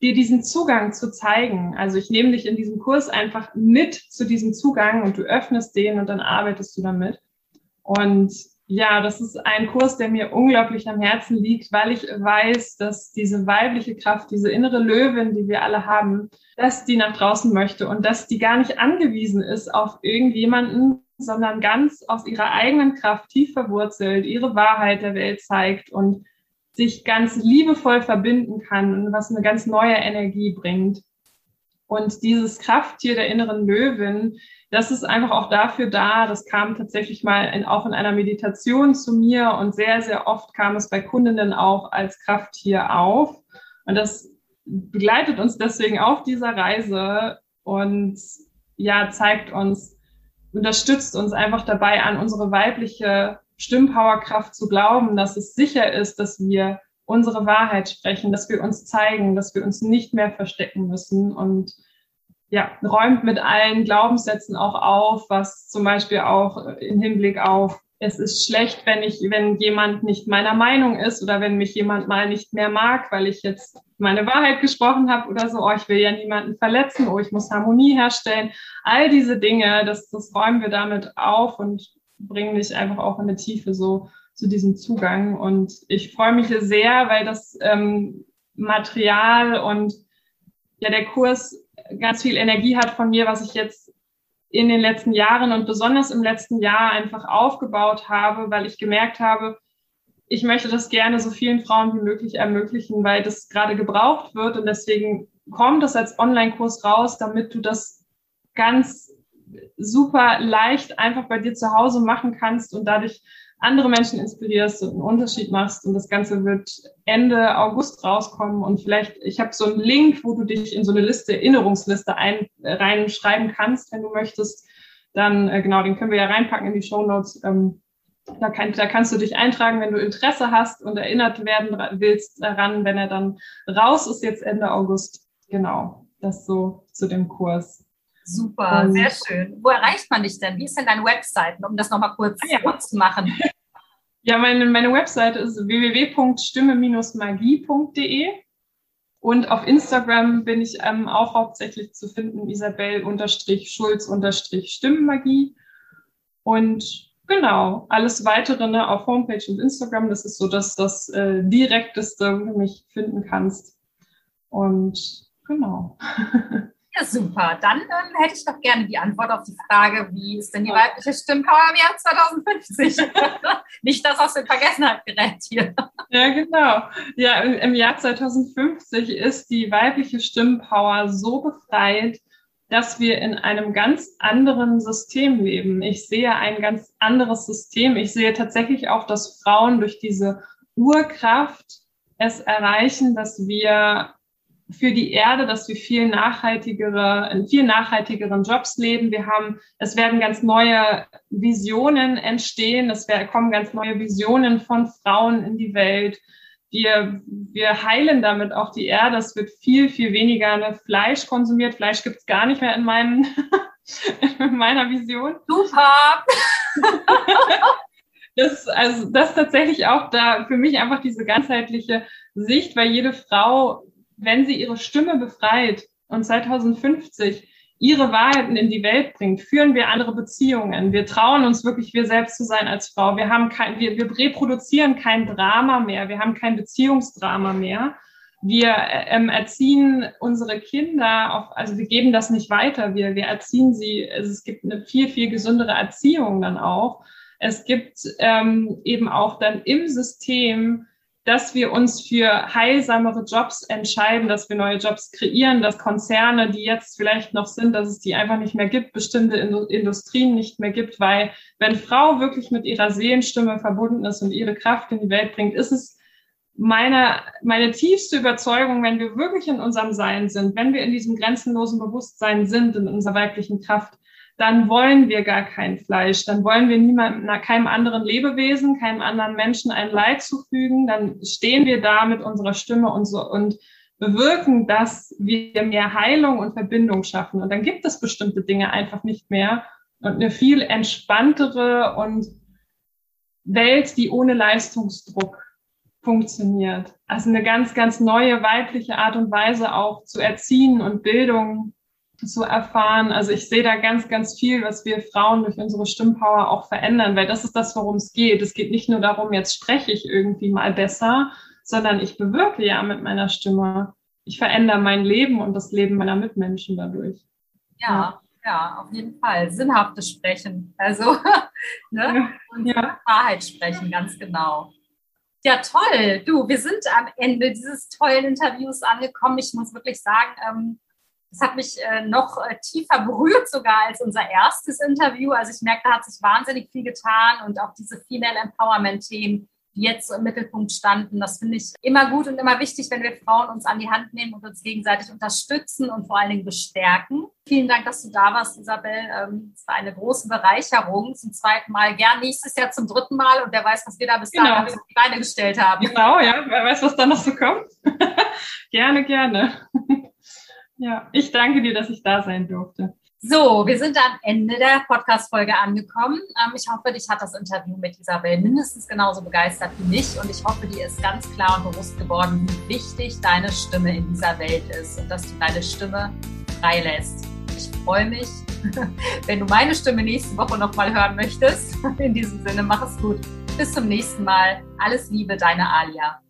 dir diesen Zugang zu zeigen. Also ich nehme dich in diesem Kurs einfach mit zu diesem Zugang und du öffnest den und dann arbeitest du damit. Und ja, das ist ein Kurs, der mir unglaublich am Herzen liegt, weil ich weiß, dass diese weibliche Kraft, diese innere Löwin, die wir alle haben, dass die nach draußen möchte und dass die gar nicht angewiesen ist auf irgendjemanden, sondern ganz aus ihrer eigenen Kraft tief verwurzelt, ihre Wahrheit der Welt zeigt und sich ganz liebevoll verbinden kann, was eine ganz neue Energie bringt. Und dieses Krafttier der inneren Löwin, das ist einfach auch dafür da. Das kam tatsächlich mal in, auch in einer Meditation zu mir und sehr, sehr oft kam es bei Kundinnen auch als Krafttier auf. Und das begleitet uns deswegen auf dieser Reise und ja, zeigt uns, unterstützt uns einfach dabei an, unsere weibliche Stimmpowerkraft zu glauben, dass es sicher ist, dass wir unsere Wahrheit sprechen, dass wir uns zeigen, dass wir uns nicht mehr verstecken müssen. Und ja, räumt mit allen Glaubenssätzen auch auf, was zum Beispiel auch im Hinblick auf, es ist schlecht, wenn ich, wenn jemand nicht meiner Meinung ist oder wenn mich jemand mal nicht mehr mag, weil ich jetzt meine Wahrheit gesprochen habe oder so, oh, ich will ja niemanden verletzen, oh, ich muss Harmonie herstellen. All diese Dinge, das, das räumen wir damit auf und bringen dich einfach auch in eine Tiefe so zu diesem Zugang. Und ich freue mich sehr, weil das ähm, Material und ja der Kurs ganz viel Energie hat von mir, was ich jetzt in den letzten Jahren und besonders im letzten Jahr einfach aufgebaut habe, weil ich gemerkt habe, ich möchte das gerne so vielen Frauen wie möglich ermöglichen, weil das gerade gebraucht wird. Und deswegen kommt das als Online-Kurs raus, damit du das ganz super leicht einfach bei dir zu Hause machen kannst und dadurch andere Menschen inspirierst und einen Unterschied machst. Und das Ganze wird Ende August rauskommen. Und vielleicht, ich habe so einen Link, wo du dich in so eine Liste, Erinnerungsliste ein, äh, reinschreiben kannst, wenn du möchtest. Dann, äh, genau, den können wir ja reinpacken in die Show Notes. Ähm, da, kann, da kannst du dich eintragen, wenn du Interesse hast und erinnert werden willst daran, wenn er dann raus ist, jetzt Ende August. Genau, das so zu dem Kurs. Super, sehr schön. Wo erreicht man dich denn? Wie ist denn deine Website, um das nochmal kurz, ah, ja. kurz zu machen? Ja, meine, meine Website ist www.stimme-magie.de und auf Instagram bin ich ähm, auch hauptsächlich zu finden, Isabel-Schulz-Stimmenmagie. Und genau, alles weitere ne, auf Homepage und Instagram, das ist so das, das äh, direkteste, wo du mich finden kannst. Und genau. Ja, super. Dann ähm, hätte ich doch gerne die Antwort auf die Frage, wie ist denn die weibliche Stimmpower im Jahr 2050? Nicht, dass aus der Vergessenheit gerät hier. Ja, genau. Ja, im, im Jahr 2050 ist die weibliche Stimmpower so befreit, dass wir in einem ganz anderen System leben. Ich sehe ein ganz anderes System. Ich sehe tatsächlich auch, dass Frauen durch diese Urkraft es erreichen, dass wir für die Erde, dass wir viel nachhaltigere, in viel nachhaltigeren Jobs leben. Wir haben, es werden ganz neue Visionen entstehen. Es werden, kommen ganz neue Visionen von Frauen in die Welt. Wir, wir heilen damit auch die Erde. Es wird viel, viel weniger Fleisch konsumiert. Fleisch gibt es gar nicht mehr in, meinem, in meiner Vision. Super! das, also, das ist tatsächlich auch da für mich einfach diese ganzheitliche Sicht, weil jede Frau wenn sie ihre Stimme befreit und 2050 ihre Wahrheiten in die Welt bringt, führen wir andere Beziehungen. Wir trauen uns wirklich, wir selbst zu sein als Frau. Wir haben kein, wir, wir reproduzieren kein Drama mehr. Wir haben kein Beziehungsdrama mehr. Wir ähm, erziehen unsere Kinder auf, also wir geben das nicht weiter. Wir, wir erziehen sie. Also es gibt eine viel, viel gesündere Erziehung dann auch. Es gibt ähm, eben auch dann im System dass wir uns für heilsamere Jobs entscheiden, dass wir neue Jobs kreieren, dass Konzerne, die jetzt vielleicht noch sind, dass es die einfach nicht mehr gibt, bestimmte Industrien nicht mehr gibt, weil wenn Frau wirklich mit ihrer Seelenstimme verbunden ist und ihre Kraft in die Welt bringt, ist es meine, meine tiefste Überzeugung, wenn wir wirklich in unserem Sein sind, wenn wir in diesem grenzenlosen Bewusstsein sind, in unserer weiblichen Kraft, dann wollen wir gar kein Fleisch, dann wollen wir niemandem, keinem anderen Lebewesen, keinem anderen Menschen ein Leid zufügen, dann stehen wir da mit unserer Stimme und so und bewirken, dass wir mehr Heilung und Verbindung schaffen. Und dann gibt es bestimmte Dinge einfach nicht mehr und eine viel entspanntere und Welt, die ohne Leistungsdruck funktioniert. Also eine ganz, ganz neue weibliche Art und Weise auch zu erziehen und Bildung zu erfahren. Also ich sehe da ganz, ganz viel, was wir Frauen durch unsere Stimmpower auch verändern, weil das ist das, worum es geht. Es geht nicht nur darum, jetzt spreche ich irgendwie mal besser, sondern ich bewirke ja mit meiner Stimme. Ich verändere mein Leben und das Leben meiner Mitmenschen dadurch. Ja, ja, auf jeden Fall. Sinnhaftes Sprechen. Also ne? und ja. Wahrheit sprechen, ganz genau. Ja, toll. Du, wir sind am Ende dieses tollen Interviews angekommen. Ich muss wirklich sagen, ähm, das hat mich äh, noch äh, tiefer berührt sogar als unser erstes Interview. Also ich merke, da hat sich wahnsinnig viel getan und auch diese Female Empowerment-Themen, die jetzt so im Mittelpunkt standen, das finde ich immer gut und immer wichtig, wenn wir Frauen uns an die Hand nehmen und uns gegenseitig unterstützen und vor allen Dingen bestärken. Vielen Dank, dass du da warst, Isabel. Ähm, es war eine große Bereicherung. Zum zweiten Mal, gern nächstes Jahr zum dritten Mal und wer weiß, was wir da bis dahin genau. auf die Beine gestellt haben. Genau, ja, wer weiß, was da noch so kommt. gerne, gerne. Ja, ich danke dir, dass ich da sein durfte. So, wir sind am Ende der Podcast-Folge angekommen. Ähm, ich hoffe, dich hat das Interview mit Isabel mindestens genauso begeistert wie mich und ich hoffe, dir ist ganz klar und bewusst geworden, wie wichtig deine Stimme in dieser Welt ist und dass du deine Stimme freilässt. Ich freue mich, wenn du meine Stimme nächste Woche nochmal hören möchtest. In diesem Sinne, mach es gut. Bis zum nächsten Mal. Alles Liebe, deine Alia.